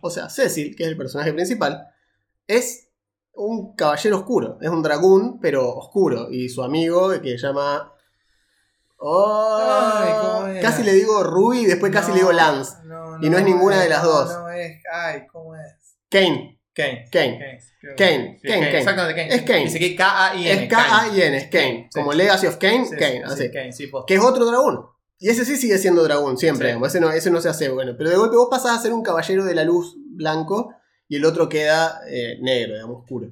O sea, Cecil, que es el personaje principal, es un caballero oscuro. Es un dragón, pero oscuro. Y su amigo, que se llama. Oh, Ay, casi le digo Ruby y después casi le digo Lance. Y no es ninguna de las dos. No es. Ay, ¿cómo? Kane. Kane. Kane. Kane, Kane, Kane, Kane. Exactamente, Kane. Es Kane. Dice que K-A-I-N. Es K-A-I-N, es Kane. Como. Legacy of Kane, Kane. sí, así. Que es otro dragón. Y ese sí sigue siendo dragón, siempre. Sí. Ese, no, ese no se hace bueno. Pero de golpe vos pasás a ser un caballero de la luz blanco y el otro queda eh, negro, digamos, oscuro.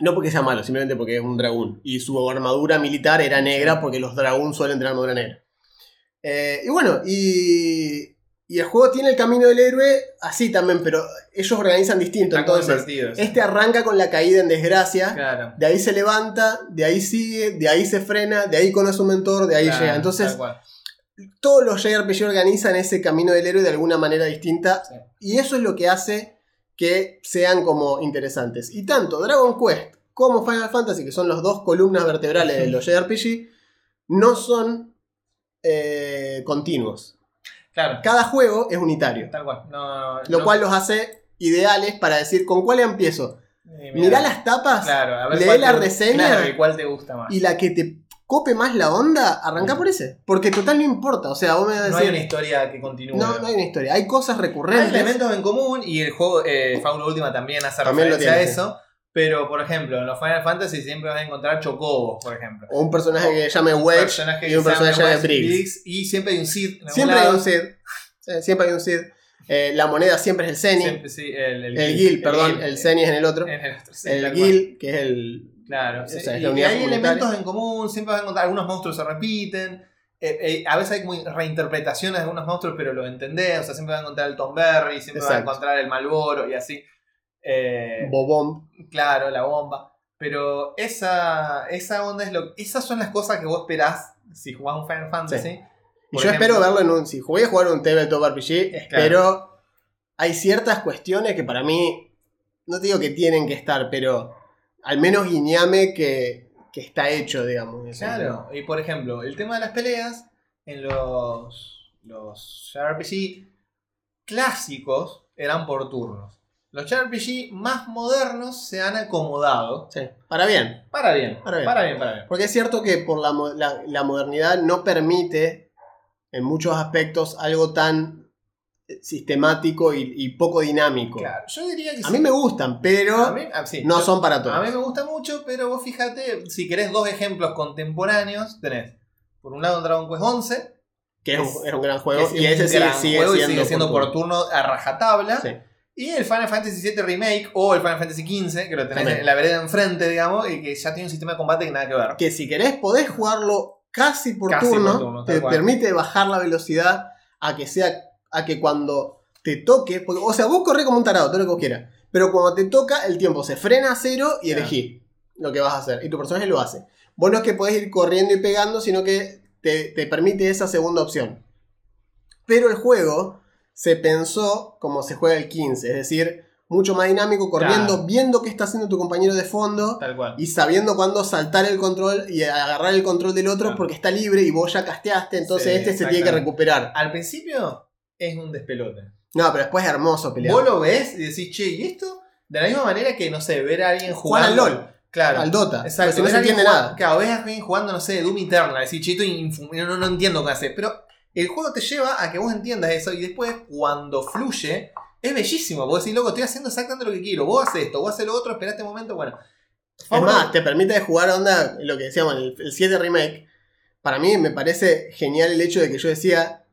No porque sea malo, simplemente porque es un dragón. Y su armadura militar era negra porque los dragón suelen tener armadura negra. Eh, y bueno, y, y el juego tiene el camino del héroe así también, pero ellos organizan distinto. Están Entonces, este arranca con la caída en desgracia. Claro. De ahí se levanta, de ahí sigue, de ahí se frena, de ahí conoce un mentor, de ahí Claro, llega. Entonces, todos los JRPG organizan ese camino del héroe de alguna manera distinta. Sí. Y eso es lo que hace que sean como interesantes. Y tanto Dragon Quest como Final Fantasy, que son las dos columnas vertebrales de los JRPG, no son eh, continuos. Claro, Cada juego es unitario. tal cual. No, Lo no- cual los hace ideales para decir con cuál empiezo. Mirá las tapas, Claro, a ver lee la te- reseña Claro, y cuál te gusta más. y la que te cope más la onda, arranca por ese. Porque total no importa. O sea, vos me vas a no hay una historia que continúe. no, no hay una historia. Hay cosas Hay recurrentes. elementos en común y el juego eh, Última también hace También lo referencia a tiene, eso. Pero, por ejemplo, en los Final Fantasy siempre vas a encontrar chocobos, por ejemplo. O un personaje que se llame Wedge personaje y un que personaje que llame Briggs. Briggs, Y siempre hay un Sid. Siempre hay un Sid. Siempre hay un Sid. Eh, la moneda siempre es el Zeni. Siempre, sí, el, el, El Gil, perdón. El Zeni es en el otro. en el otro, sí, El cual. Gil, que es el. Claro, O sea, es y, hay elementos en común, siempre vas a encontrar, algunos monstruos se repiten, eh, eh, a veces hay reinterpretaciones de algunos monstruos, pero los entendés, o sea, siempre vas a encontrar el Tom Berry, siempre vas a Exacto. encontrar el Malboro y así. Eh, Bobomb. claro, la bomba. Pero esa, esa onda es lo. Esas son las cosas que vos esperás si jugás un Final Fantasy. Y Por yo ejemplo- espero verlo en un. Si voy a jugar un tabletop RPG, espero. Hay ciertas cuestiones que para mí. No te digo que tienen que estar, pero. Al menos guiñame que, que está hecho, digamos. Claro, y por ejemplo, el tema de las peleas en los, los JRPG clásicos eran por turnos. Los JRPG más modernos se han acomodado. Sí, para bien. Para bien, Para bien. para bien, para bien. Porque es cierto que por la, mo- la- la modernidad no permite, en muchos aspectos, algo tan eh, sistemático y, y poco dinámico. Claro, yo diría que A sí. mí me gustan, pero mí- ah, sí, no yo- son para todos. A mí me gusta mucho, pero vos fíjate, si querés dos ejemplos contemporáneos, tenés por un lado un Dragon Quest 11, que es, es- un, es un gran juego, es y ese sigue, gran sigue juego y siendo, sigue siendo por turno. turno a rajatabla. Y el Final Fantasy VII Remake o el Final Fantasy XV, que lo tenés También. en la vereda enfrente, digamos, y que ya tiene un sistema de combate que nada que ver. Que si querés podés jugarlo casi por Casi por turno, turno, tal te cual. permite bajar la velocidad a que sea a que cuando te toque, porque, o sea, vos corres como un tarado, todo lo que vos quieras, pero cuando te toca el tiempo se frena a cero y Claro. elegí lo que vas a hacer y tu personaje lo hace. Vos no es que podés ir corriendo y pegando, sino que te, te permite esa segunda opción. Pero el juego se pensó como se juega el 15, es decir, mucho más dinámico, corriendo, Claro. viendo qué está haciendo tu compañero de fondo Tal cual. y sabiendo cuándo saltar el control y agarrar el control del otro Claro. porque está libre y vos ya casteaste, entonces Sí, este se tiene que recuperar. Al principio es un despelote. No, pero después es hermoso pelear. Vos lo ves y decís, che, ¿y esto? De la misma manera que, no sé, ver a alguien Jugar jugando. al LOL, Claro. al Dota, Exacto. porque si no se entiende jugando- nada. Claro, ves a alguien jugando, no sé, Doom Eternal. Decís, che, esto no, no, no entiendo qué hacer. Pero el juego te lleva a que vos entiendas eso y después, cuando fluye, es bellísimo. Vos decís, loco, estoy haciendo exactamente lo que quiero. Vos haces esto, vos haces lo otro, esperá este momento. Bueno. Es más, te permite jugar onda, lo que decíamos, el, el 7 remake. Para mí me parece genial el hecho de que yo decía,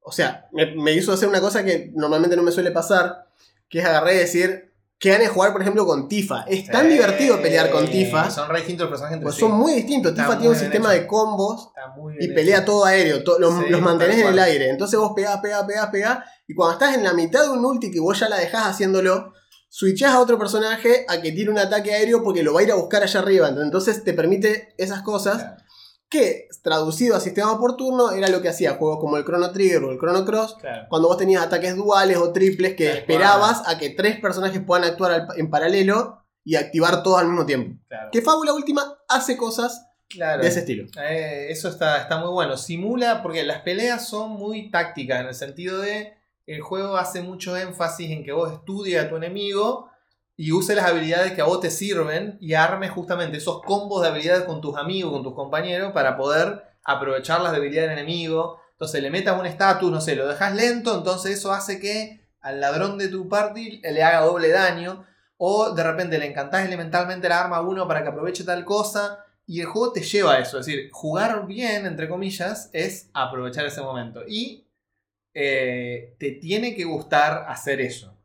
o sea, me, me hizo hacer una cosa que normalmente no me suele pasar, que es agarrar y decir, que ganas de jugar, por ejemplo, con Tifa. Es tan Sí, divertido pelear con Tifa, Son re distintos los personajes entre pues sí. son muy distintos. Está Tifa muy tiene un sistema hecho. de combos y pelea hecho. todo aéreo, to- los, Sí, los mantenés en el aire. Entonces vos pegás, pegás, pegás, pegás. Y cuando estás en la mitad de un ulti que vos ya la dejás haciéndolo, switchás a otro personaje a que tire un ataque aéreo porque lo va a ir a buscar allá arriba. Entonces te permite esas cosas. Claro. Que traducido a sistema por turno era lo que hacía juegos como el Chrono Trigger o el Chrono Cross, Claro. cuando vos tenías ataques duales o triples que esperabas a que tres personajes puedan actuar en paralelo y activar todos al mismo tiempo. Que Fábula Última hace cosas de ese estilo. Eh, eso está, está muy bueno. Simula, porque las peleas son muy tácticas en el sentido de el juego hace mucho énfasis en que vos estudies a tu enemigo y uses las habilidades que a vos te sirven y armes justamente esos combos de habilidades con tus amigos, con tus compañeros, para poder aprovechar las debilidades del enemigo. Entonces le metas un estatus, no sé, lo dejas lento, entonces eso hace que al ladrón de tu party le haga doble daño. O de repente le encantás elementalmente la arma a uno para que aproveche tal cosa. Y el juego te lleva a eso. Es decir, jugar bien, entre comillas, es aprovechar ese momento. Y eh, te tiene que gustar hacer eso.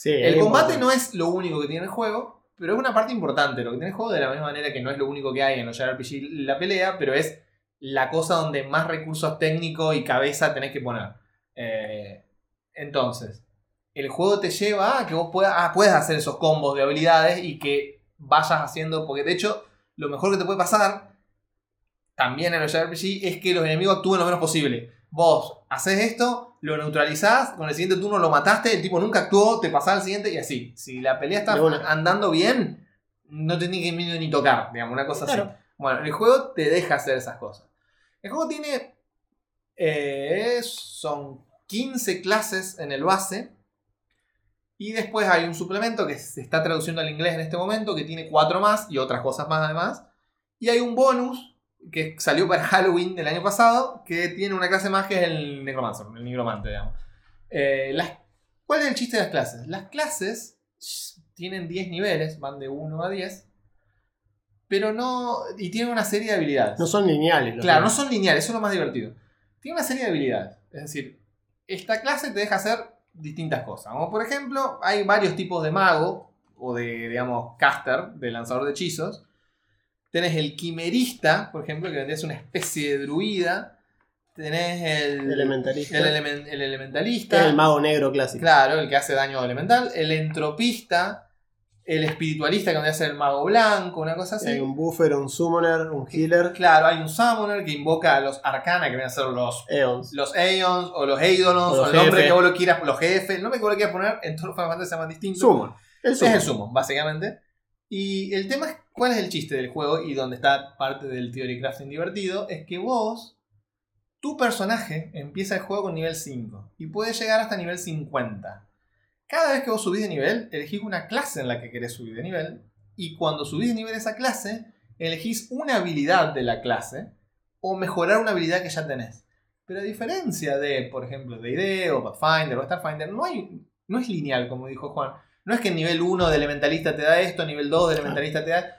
Sí, El combate no es lo único que tiene el juego, pero es una parte importante. Lo que tiene el juego, de la misma manera que no es lo único que hay en los JRPG la pelea, pero es la cosa donde más recursos técnicos y cabeza tenés que poner. Eh, entonces, el juego te lleva a que vos puedas, ah, hacer esos combos de habilidades y que vayas haciendo. Porque de hecho, lo mejor que te puede pasar también en los JRPG es que los enemigos actúen lo menos posible. Vos haces esto, lo neutralizás, con el siguiente turno lo mataste, el tipo nunca actuó, te pasás al siguiente y así. Si la pelea está andando bien, no te ni que ni, ni tocar, digamos, una cosa así. Bueno, el juego te deja hacer esas cosas. El juego tiene. eh, son 15 clases en el base. Y después hay un suplemento que se está traduciendo al inglés en este momento, que tiene 4 más y otras cosas más además. Y hay un bonus que salió para Halloween del año pasado, que tiene una clase más que es el Necromancer, el nigromante, digamos. Eh, las- ¿Cuál es el chiste de las clases? Las clases tienen 10 niveles, van de 1 a 10, pero no. y tienen una serie de habilidades. No son lineales. los Claro, no son lineales, eso es lo más divertido. Tiene una serie de habilidades. Es decir, esta clase te deja hacer distintas cosas. Como por ejemplo, hay varios tipos de mago, o de, digamos, caster, de lanzador de hechizos. Tenés el quimerista, por ejemplo, que vendría a ser una especie de druida. Tenés el, Elementalista. el, elemen- el elementalista. Es el mago negro clásico. Claro, el que hace daño elemental. El entropista. El espiritualista que vendría a ser el mago blanco, una cosa así. Hay un buffer, un summoner, un healer, Claro, hay un summoner que invoca a los arcana, que vienen a ser los, Eons. los Aeons o los Eidonos, O el nombre que vos lo quieras, los jefes, el nombre que vos lo quieras poner, en todos los Final Fantasy se llaman distintos. Summon. El Es summon. el sumo, básicamente. Y el tema es cuál es el chiste del juego y donde está parte del theory crafting divertido, es que vos, tu personaje empieza el juego con nivel 5 y puede llegar hasta nivel 50. Cada vez que vos subís de nivel, elegís una clase en la que querés subir de nivel y cuando subís de nivel esa clase, elegís una habilidad de la clase o mejorar una habilidad que ya tenés. Pero a diferencia de, por ejemplo, D&D o Pathfinder o Starfinder, no, es lineal, como dijo Juan. No es que nivel 1 de elementalista te da esto, nivel 2 de elementalista te da...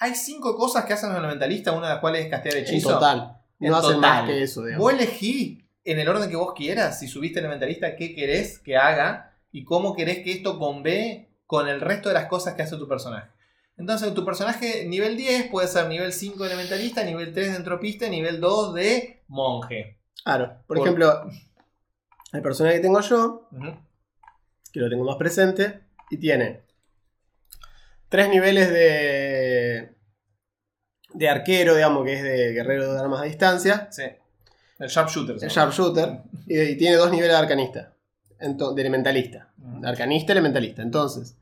Hay cinco cosas que hacen los elementalistas, una de las cuales es castear En hechizo. total. En No hacen más que eso, digamos. Vos elegí en el orden que vos quieras, si subiste elementalista, qué querés que haga y cómo querés que esto convé con el resto de las cosas que hace tu personaje. Entonces, tu personaje nivel 10 puede ser nivel 5 de elementalista, nivel 3 de entropista y nivel 2 de monje. Claro. Por, Por- ejemplo, el personaje que tengo yo, que lo tengo más presente, y tiene tres niveles de. de arquero, digamos, que es de guerrero de armas a distancia. Sí. El sharpshooter. El sharpshooter. Y, y tiene dos niveles de arcanista. De elementalista. Arcanista, elementalista. Entonces,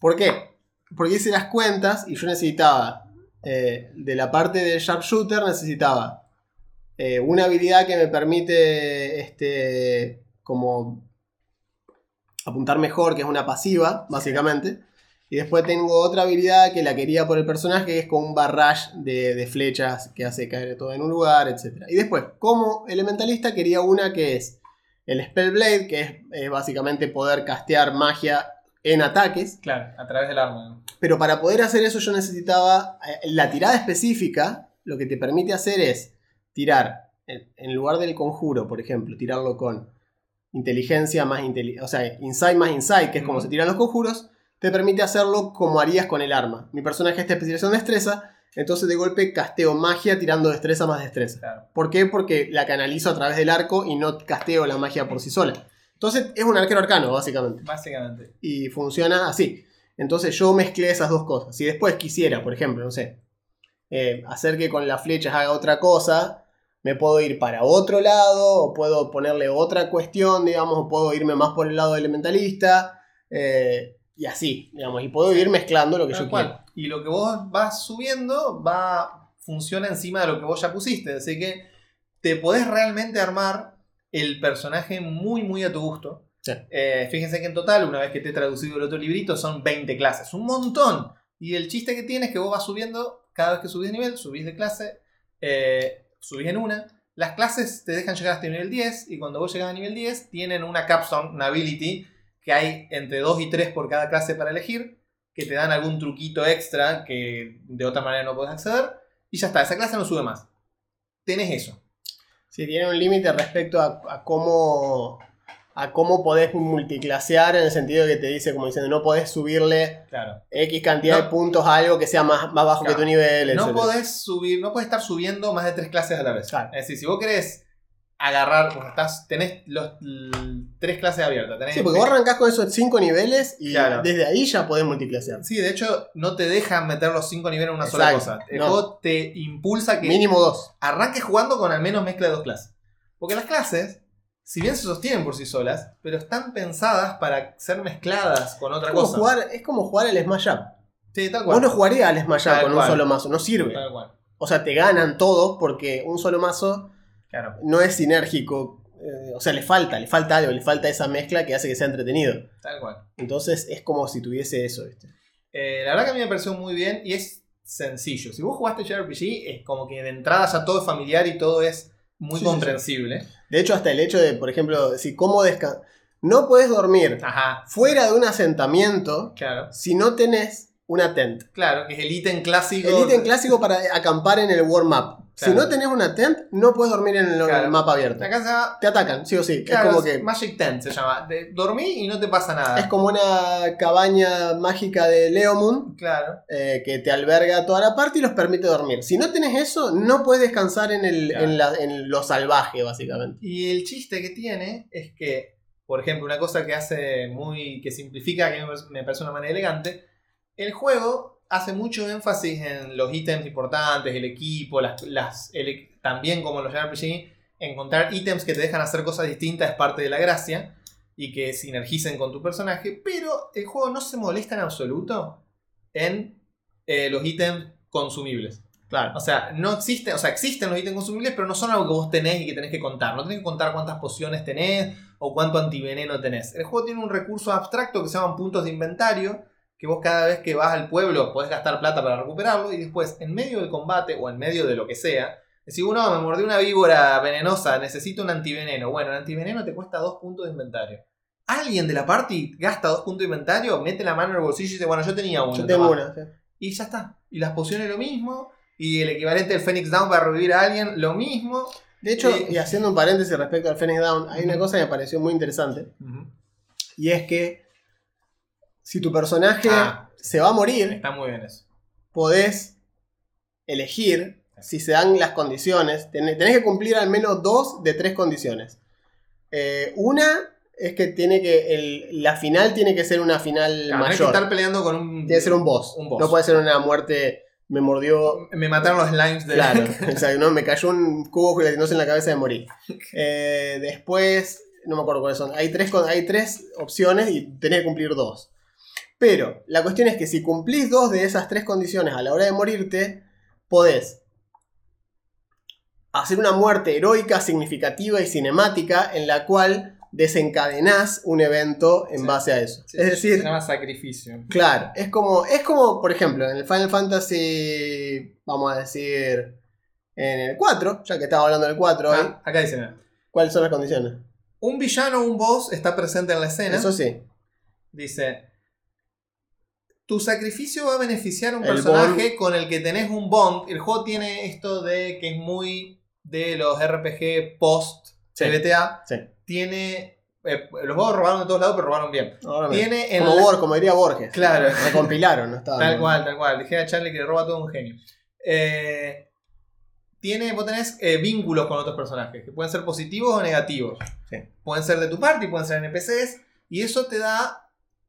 ¿por qué? Porque hice las cuentas y yo necesitaba, eh, de la parte del sharpshooter, necesitaba eh, una habilidad que me permite, este, como apuntar mejor, que es una pasiva, básicamente. Y después tengo otra habilidad que la quería por el personaje, que es con un barrage de, de flechas que hace caer todo en un lugar, etc. Y después, como elementalista, quería una que es el Spellblade, que es eh, básicamente poder castear magia en ataques. Claro, a través del arma. Pero para poder hacer eso yo necesitaba eh, la tirada específica. Lo que te permite hacer es tirar, en, en lugar del conjuro, por ejemplo, tirarlo con inteligencia más inteligencia, o sea, insight más insight, que es como se tiran los conjuros, te permite hacerlo como harías con el arma. Mi personaje está especializado en destreza, entonces de golpe casteo magia tirando destreza más destreza. Claro. ¿Por qué? Porque la canalizo a través del arco y no casteo la magia por sí sola. Entonces es un arquero arcano, básicamente Básicamente. y funciona así. Entonces yo mezclé esas dos cosas. Si después quisiera, por ejemplo, no sé, eh, hacer que con las flechas haga otra cosa, me puedo ir para otro lado, o puedo ponerle otra cuestión, digamos, o puedo irme más por el lado elementalista, eh, y así, digamos, y puedo ir mezclando lo que yo cual. quiero. Y lo que vos vas subiendo va funciona encima de lo que vos ya pusiste. Así que te podés realmente armar el personaje muy, muy a tu gusto. Sí. Eh, fíjense que en total, una vez que te he traducido el otro librito, son 20 clases. Un montón. Y el chiste que tiene es que vos vas subiendo, cada vez que subís de nivel, subís de clase, eh, subís en una. Las clases te dejan llegar hasta el nivel 10 y cuando vos llegas a nivel 10 tienen una capstone, una ability, que hay entre 2 y 3 por cada clase para elegir, que te dan algún truquito extra que de otra manera no podés acceder. Y ya está, esa clase no sube más. Tenés eso. Sí, tiene un límite respecto a, a cómo a cómo podés multiclasear en el sentido que te dice, como diciendo, no podés subirle Claro. X cantidad No. de puntos a algo que sea más, más bajo Claro. que tu nivel. No etcétera. podés subir, no podés estar subiendo más de tres clases a la vez. Claro. Es decir, si vos querés agarrar, vos estás, tenés los tres clases abiertas. Tenés Sí, porque vos arrancás con esos 5 niveles y Claro. desde ahí ya podés multiclasear. Sí, de hecho, no te dejan meter los cinco niveles en una sola cosa. El no. juego te impulsa que Mínimo 2. arranques jugando con al menos mezcla de dos clases. Porque las clases, si bien se sostienen por sí solas, pero están pensadas para ser mezcladas con otra Es cosa. jugar, es como jugar al Smash Up. Sí, tal Vos cual. no jugarías al Smash Up con un solo mazo, no sirve. Tal cual. O sea, te ganan todos porque un solo mazo Claro, no es sinérgico. eh, o sea, le falta, le falta algo, le falta esa mezcla que hace que sea entretenido. tal cual. Entonces es como si tuviese eso, ¿viste? Eh, la verdad que a mí me pareció muy bien y es sencillo. Si vos jugaste JRPG, es como que de entrada ya todo es familiar y todo es muy Sí, sí, sí. comprensible. De hecho, hasta el hecho de, por ejemplo, decir cómo descansar. No puedes dormir Ajá, fuera de un asentamiento claro. si no tenés una tent. Claro, que es el ítem clásico. El ítem clásico para acampar en el warm-up. Si Claro. no tenés una tent, no puedes dormir en el, Claro. mapa abierto. Se llama Te atacan, sí o sí. claro, es como que. Magic Tent se llama. De, dormí y no te pasa nada. Es como una cabaña mágica de Leomund Claro. eh, que te alberga toda la parte y los permite dormir. Si no tenés eso, no puedes descansar en, el, en, la- en lo salvaje, básicamente. Y el chiste que tiene es que, por ejemplo, una cosa que hace muy. que simplifica, que me parece una manera elegante, el juego hace mucho énfasis en los ítems importantes, el equipo, las, las- el e- también como en los JRPG, encontrar ítems que te dejan hacer cosas distintas es parte de la gracia y que sinergicen con tu personaje, pero el juego no se molesta en absoluto en eh, los ítems consumibles. Claro. O sea, no existen, o sea, existen los ítems consumibles, pero no son algo que vos tenés y que tenés que contar. No tenés que contar cuántas pociones tenés o cuánto antiveneno tenés. El juego tiene un recurso abstracto que se llaman puntos de inventario, que vos cada vez que vas al pueblo podés gastar plata para recuperarlo y después, en medio del combate o en medio de lo que sea, decís, uno me mordió una víbora venenosa, necesito un antiveneno. Bueno, el antiveneno te cuesta dos puntos de inventario. Alguien de la party gasta dos puntos de inventario, mete la mano en el bolsillo y dice, bueno, yo tenía uno. Yo tengo tomá". una. sí. Y ya está. Y las pociones lo mismo. Y el equivalente del Phoenix Down para revivir a alguien, lo mismo. De hecho, Eh, y haciendo un paréntesis respecto al Phoenix Down, hay una cosa que me pareció muy interesante. Y es que si tu personaje Ah. se va a morir, Está muy bien eso. podés elegir si se dan las condiciones. Ten- Tenés que cumplir al menos dos de tres condiciones. Eh, una es que tiene que. el- la final tiene que ser una final Claro, no hay que mayor. estar peleando con un. Tiene que ser un boss. Un boss. No puede ser una muerte. Me mordió. Me mataron los slimes de Claro, exacto, ¿no? me cayó un cubo gelatinoso en la cabeza de morir. Eh, después, no me acuerdo cuáles son. Hay tres, hay tres opciones y tenés que cumplir dos. Pero la cuestión es que si cumplís dos de esas tres condiciones a la hora de morirte, podés hacer una muerte heroica, significativa y cinemática en la cual desencadenás un evento en Sí. base a eso. Sí, es decir, Se llama sacrificio. Claro, es como, es como, por ejemplo, en el Final Fantasy, vamos a decir, en el 4, ya que estaba hablando del 4 hoy, Ah, acá dice: mira, ¿cuáles son las condiciones? Un villano o un boss está presente en la escena. Eso sí, Dice: Tu sacrificio va a beneficiar a un El personaje con el que tenés un bond. El juego tiene esto de que es muy de los RPG post Sí. CBTA. sí. Tiene. eh, los juegos robaron de todos lados, pero robaron bien. Ahora Tiene en como, la- Bor- como diría Borges. Claro. Recompilaron, no estaba. Tal cual, tal cual. Dije a Charlie que le roba todo un genio. Eh, tiene, vos tenés eh, vínculos con otros personajes, que pueden ser positivos o negativos. Sí. Pueden ser de tu parte, pueden ser NPCs, y eso te da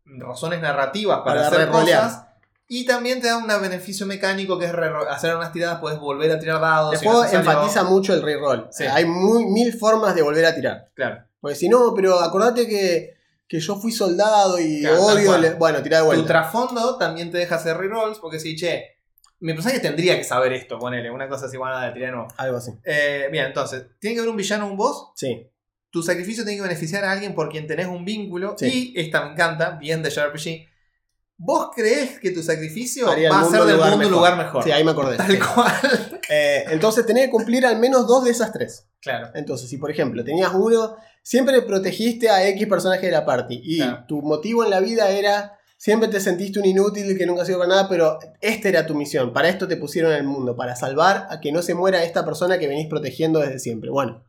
razones narrativas para, Para hacer re-rolear. cosas Y también te da un beneficio mecánico que es hacer unas tiradas, puedes volver a tirar dados. El juego enfatiza mucho el reroll. Sí. Hay muy, mil formas de volver a tirar. Claro. Porque si no, pero acordate que, que yo fui soldado y Claro, odio. le- Bueno, tirá de Tu vuelta. trasfondo también te deja hacer rerolls porque si, che, mi personaje tendría que saber esto, ponele, una cosa así, bueno, de tirar de nuevo. Algo así. Eh, bien, entonces, tiene que haber un villano o un boss. Sí. Tu sacrificio tiene que beneficiar a alguien por quien tenés un vínculo. Sí. Y esta me encanta, bien de JRPG. ¿Vos creés que tu sacrificio Haría va a ser del lugar mundo un lugar mejor? Sí, ahí me acordé. Tal Sí. cual. Eh, entonces tenés que cumplir al menos dos de esas tres. Claro. Entonces, si por ejemplo tenías uno, siempre protegiste a X personaje de la party y Claro. tu motivo en la vida era, siempre te sentiste un inútil que nunca sirvió para nada, pero esta era tu misión, para esto te pusieron en el mundo, para salvar a que no se muera esta persona que venís protegiendo desde siempre. Bueno,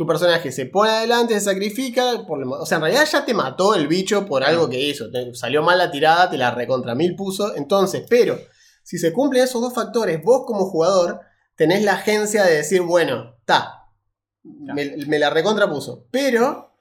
tu personaje se pone adelante, se sacrifica, por o sea, en realidad ya te mató el bicho por algo que hizo, te- salió mal la tirada, te la recontra mil puso, entonces, pero si se cumplen esos dos factores, vos como jugador tenés la agencia de decir, bueno, ta, me, me la recontrapuso. Pero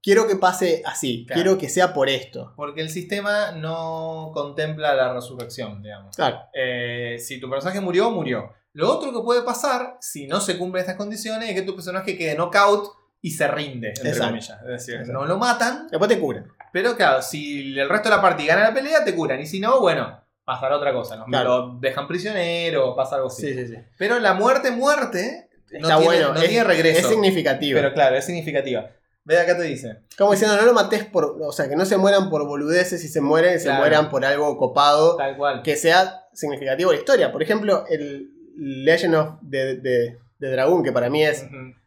quiero que pase así. Claro. Quiero que sea por esto. Porque el sistema no contempla la resurrección, digamos. Claro. Eh, si tu personaje murió, murió. Lo otro que puede pasar, si no se cumplen estas condiciones, es que tu personaje quede knockout y se rinde, entre Exacto. comillas. Es decir, Exacto. no lo matan, Después te curan. pero claro, si el resto de la partida gana la pelea, te curan. Y si no, bueno, pasará otra cosa. Claro. Lo dejan prisionero, pasa algo así. Sí, sí, sí. Pero la muerte, muerte, no, Está tiene, bueno. no es, tiene regreso. Es significativo. pero claro, es significativa. Ve acá te dice. Como diciendo, no lo mates por. O sea, que no se mueran por boludeces y se mueren, se mueran por algo copado Tal cual. que sea significativo la historia. Por ejemplo, el Legend of de, de, de Dragon, que para mí es.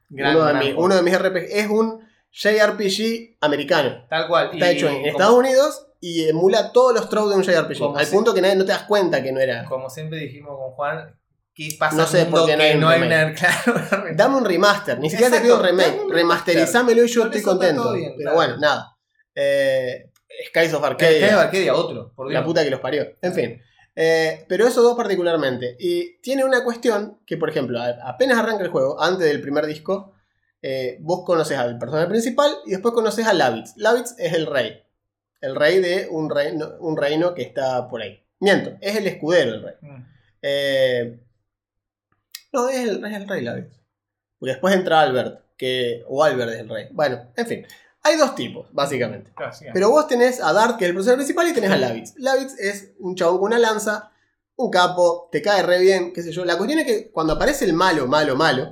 Gran, uno, de gran mi- juego. uno de mis RPG, es un JRPG americano. Tal cual. Está Y hecho en Estados Unidos y emula todos los tropes de un JRPG. Al si- punto que nadie no te das cuenta que no era. Como siempre dijimos con Juan, ¿qué pasa No sé por qué no hay no hay una. Claro, Dame un remaster, ni siquiera te pido un Exacto, remake. un remaster. Remasterizámelo y yo estoy contento. bien, Pero claro. bueno, nada. Eh, Skies of Arcadia. hay Arcadia, otro, por Dios. La puta que los parió. En fin. Eh, pero esos dos particularmente. Y tiene una cuestión que, por ejemplo, apenas arranca el juego, antes del primer disco, eh, vos conoces al personaje principal y después conoces a Lavitz. Lavitz es el rey. El rey de un reino, un reino que está por ahí. Miento, es el escudero el rey. Mm. Eh, no, es el, es el rey Lavitz. Porque después entra Albert, que, o Albert es el rey. Bueno, en fin. Hay dos tipos, básicamente. Pero vos tenés a Dart, que es el personaje principal, y tenés a Lavitz. Lavitz es un chabón con una lanza, un capo, te cae re bien, qué sé yo. La cuestión es que cuando aparece el malo, malo, malo,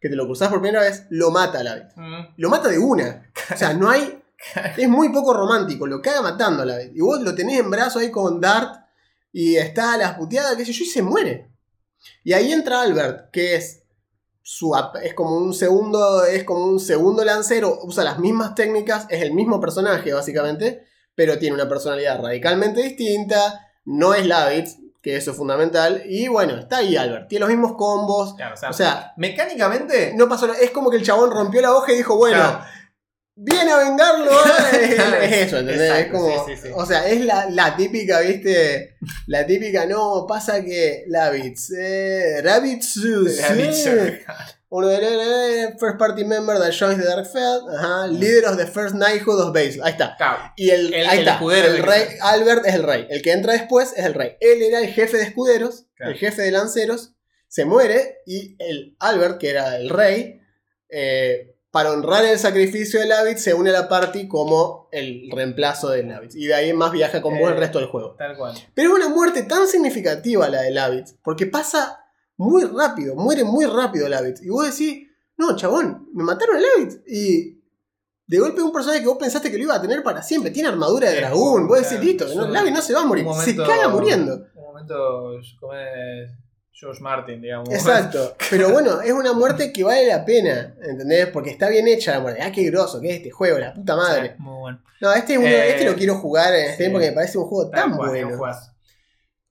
que te lo cruzás por primera vez, lo mata a Lavitz. Mm. Lo mata de una. O sea, no hay. Es muy poco romántico, lo caga matando a Lavitz. Y vos lo tenés en brazo ahí con Dart, y está a las puteadas, qué sé yo, y se muere. Y ahí entra Albert, que es. Su, es como un segundo es como un segundo lancero usa las mismas técnicas es el mismo personaje básicamente pero tiene una personalidad radicalmente distinta no es Lavitz que eso es fundamental y bueno está ahí Albert tiene los mismos combos Claro, o sea, o sea mecánicamente. no pasó nada. es como que el chabón rompió la hoja y dijo bueno Claro. Viene a vengarlo es, es eso ¿entendés? Exacto, es como sí, sí, sí. o sea es la, la típica viste la típica no pasa que Lavitz eh, Ravitz La bicha. uno de los first party member that joins the Dark Fed, ajá, leader of the first knighthood of Base. Ahí está. Claro. Y el, El- ahí el está. escudero el rey, Albert es el rey. El que entra después es el rey. Él era el jefe de escuderos, Claro. el jefe de lanceros, se muere y el Albert, que era el rey, eh, para honrar el sacrificio de Lavitz, se une a la party como el reemplazo de Lavitz. Y de ahí en más viaja con vos Eh. el resto del juego. Tal cual. Pero es una muerte tan significativa la de Lavitz, porque pasa muy rápido, muere muy rápido Lavitz. Y vos decís, no, chabón, me mataron a Lavitz. Y de golpe un personaje que vos pensaste que lo iba a tener para siempre, tiene armadura de Sí, dragón. Vos decís, listo, no, Lavitz no se va a morir, se caga muriendo. Un momento, como es George Martin, digamos. Exacto. Pero bueno, es una muerte que vale la pena, ¿entendés? Porque está bien hecha la muerte. Ah, qué groso que es este juego, la puta madre. Muy bueno. No, este, es uno- Eh, este lo quiero jugar en este sí. porque me parece un juego tan cual, bueno.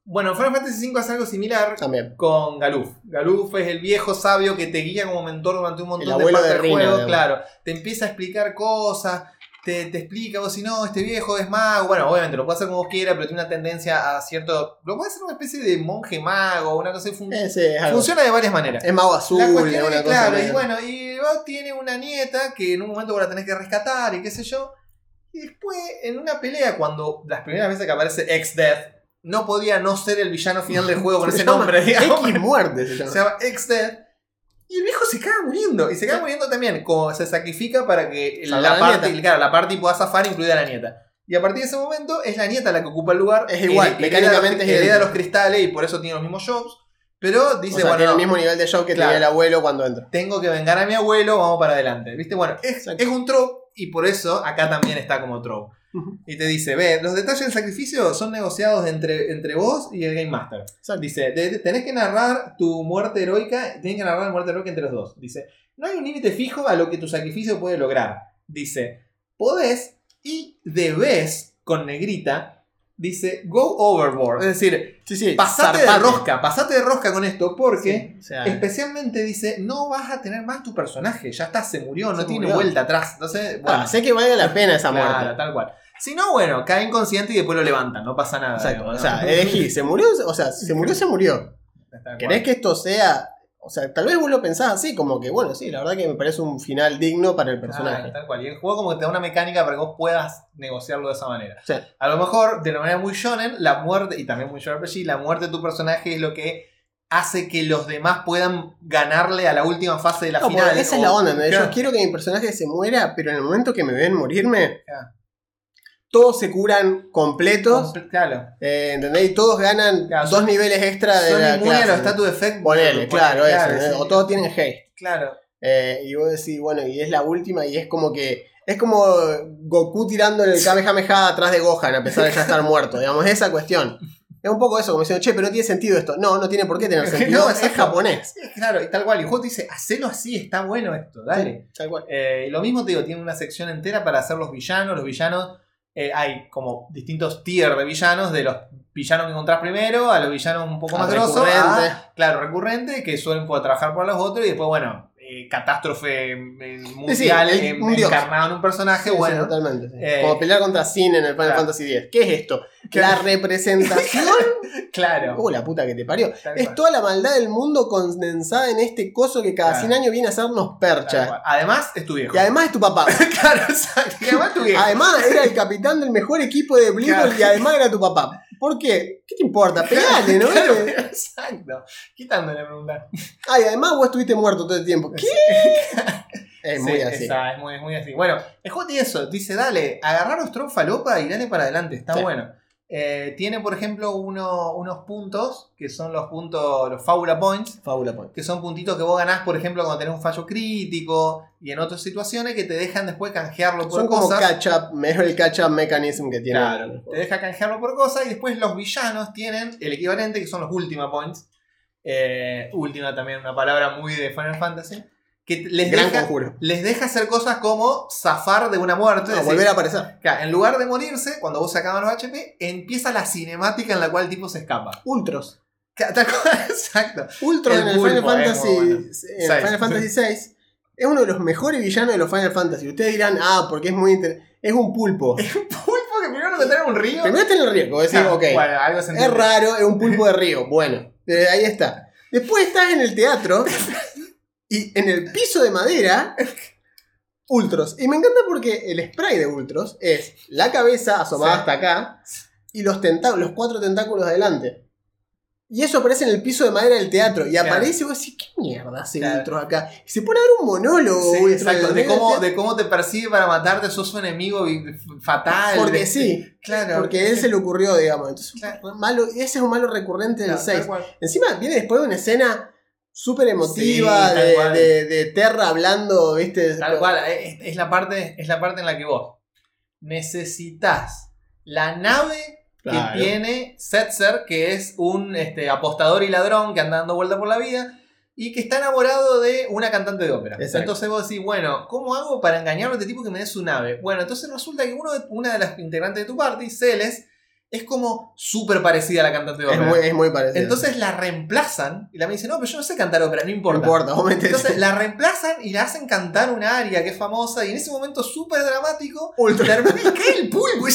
Bueno, Final Fantasy V hace algo similar También. con Galuf. Galuf es el viejo sabio que te guía como mentor durante un montón El de partes de del juego. digamos. Claro, te empieza a explicar cosas, te, te explica, vos si no, este viejo es mago. Bueno, obviamente lo puede hacer como vos quieras, pero tiene una tendencia a cierto. Lo puede hacer una especie de monje mago, una cosa fun- Ese funciona de varias maneras. Es mago azul, La es cuestión es, cosa. claro, y bueno, y vos tiene una nieta que en un momento vos la tenés que rescatar y qué sé yo. Y después, en una pelea, cuando las primeras veces que aparece Ex-Death, no podía no ser el villano final del juego con Se ese nombre, digamos. X muerte se llama. Se llama X-Dead. Y el viejo se caga muriendo. Y se caga muriendo también. Como se sacrifica para que la la parte, claro, la parte pueda zafar, incluida la nieta. Y a partir de ese momento es la nieta la que ocupa el lugar. Es igual, Hereda- mecánicamente es hereda los cristales y por eso tiene los mismos jobs. Pero dice, o sea, bueno, tiene el mismo nivel de show que Claro. tenía el abuelo cuando entra. tengo que vengar a mi abuelo, vamos para adelante. ¿Viste? Bueno, es, es un trope y por eso acá también está como trope. Y te dice, ve, los detalles del sacrificio son negociados entre, entre vos y el Game Master. Exacto. Dice, "de- tenés que narrar tu muerte heroica, tienen que narrar la muerte heroica entre los dos. Dice, no hay un límite fijo a lo que tu sacrificio puede lograr. Dice, podés y debés, con negrita, dice, go overboard. Es decir, Sí, sí. pasate de rosca, pasate de rosca con esto porque... Sí, o sea, Especialmente dice, no vas a tener más tu personaje, ya está, se murió, no Se tiene murió. vuelta atrás. Entonces, bueno, ah, sé que vale la pena esa claro, muerte. tal cual. Si no, bueno, cae inconsciente y después lo levantan, no pasa nada. Exacto. digamos, O ¿no? sea, elegí, se murió, o sea, se murió, se murió. ¿Querés que esto sea.? O sea, tal vez vos lo pensás así, como que, bueno, sí, la verdad que me parece un final digno para el personaje. Ah, tal cual. Y el juego como que te da una mecánica para que vos puedas negociarlo de esa manera. Sí. A lo mejor, de una manera muy shonen, la muerte, y también muy JRPG, la muerte de tu personaje es lo que hace que los demás puedan ganarle a la última fase de la No, final. porque esa es la onda, ¿entendés? Claro. Yo quiero que mi personaje se muera, pero en el momento que me ven morirme, Claro. Todos se curan completos, Comple- Claro. eh, ¿entendés? Y todos ganan Claro, dos son- niveles extra de Son la inmunes a los clase. status effect. Ponele, claro, eso. O todos tienen haste. Claro. Eh, y vos decís, bueno, y es la última, y es como que. Es como Goku tirando el Kamehameha atrás de Gohan, a pesar de ya estar muerto. Digamos, esa cuestión. Es un poco eso, como diciendo, che, pero no tiene sentido esto. No, no tiene por qué tener sentido. no, es japonés. Sí, claro, y tal cual. Y juego te dice, hacelo así, está bueno esto, dale. Tal cual. Eh, y lo mismo te digo, tiene una sección entera para hacer los villanos. Los villanos, eh, hay como distintos tiers de villanos, de los villanos que encontrás primero a los villanos un poco A más grosos. claro, recurrente, que suelen poder trabajar por los otros. Y después, bueno, eh, catástrofe mundial el- en- un dios. encarnado en un personaje. Sí, sí, bueno, totalmente. sí. Eh, como pelear contra Sin en el Final claro. Fantasy X. ¿Qué es esto? La representación. claro. Uh, la puta que te parió. Tal Es cual. toda la maldad del mundo condensada en este coso que cada Claro. 100 años viene a hacernos percha. Además, es tu viejo. Y además es tu papá. claro, exacto. Y además tu viejo. Además era el capitán del mejor equipo de Blizzard y además era tu papá. ¿Por qué? ¿Qué te importa? Pegale, ¿no? Claro, exacto. Quitándole la pregunta. Ah, y además vos estuviste muerto todo el tiempo. ¿Qué? Es muy Sí, así. esa, es, muy, muy así. Bueno, el juego tiene eso. Dice, dale, agarraros Tron Falopa y dale para adelante. Está Sí. bueno. Eh, tiene, por ejemplo, uno- unos puntos que son los puntos, los Points, Fábula Point. que son puntitos que vos ganás, por ejemplo, cuando tenés un fallo crítico y en otras situaciones que te dejan después canjearlo por Son como cosas. catch-up, mejor el catch-up mechanism que tiene. Claro, te deja canjearlo por cosas y después los villanos tienen el equivalente que son los Ultima Points. Eh, última también una palabra muy de Final Fantasy. Que les Gran deja, conjuro. les deja hacer cosas como zafar de una muerte. No, decir, volver a aparecer. claro, en lugar de morirse, cuando vos sacabas los HP, empieza la cinemática en la cual el tipo se escapa. Ultros. Exacto. Ultros El en el Final es Fantasy, bueno. en Seis, Final Fantasy VI es uno de los mejores villanos de los Final Fantasy. Ustedes dirán, ah, porque es muy inter- Es un pulpo. Es un pulpo que primero lo encontraron en un río. Primero está en el río, como decir, Ah, ok. Bueno, algo se Es raro, es un pulpo de río. Bueno, eh, ahí está. Después estás en el teatro y en el piso de madera, Ultros. Y me encanta porque el spray de Ultros es la cabeza asomada Sí. hasta acá y los, los cuatro tentáculos adelante. Y eso aparece en el piso de madera del teatro. Y Claro. aparece y vos decís, ¿qué mierda hace Claro. Ultros acá? Y se pone a dar un monólogo. Sí, Ultros, exacto. De cómo, de cómo te persigue para matarte, sos su enemigo fatal. Porque De- sí. Claro. Porque a él se le ocurrió, digamos. Entonces, Claro. malo, ese es un malo recurrente del Claro, 6. tal cual. Encima viene después de una escena súper emotiva Sí, de, de- de Terra hablando, ¿viste? Tal cual, es, es la parte, es la parte en la que vos necesitas la nave Claro. que tiene Setzer, que es un este, apostador y ladrón que anda dando vuelta por la vida y que está enamorado de una cantante de ópera. Exacto. Entonces vos decís, bueno, ¿cómo hago para engañarlo a este tipo que me dé su nave? Bueno, entonces resulta que uno de- una de las integrantes de tu party, Celes, es como súper parecida a la cantante de Es ópera. muy, es muy parecido. Entonces la reemplazan y la me dice, no, pero yo no sé cantar ópera, no no importa. vos Entonces la reemplazan y la hacen cantar una aria que es famosa y en ese momento súper dramático ultra termina y cae el pulpo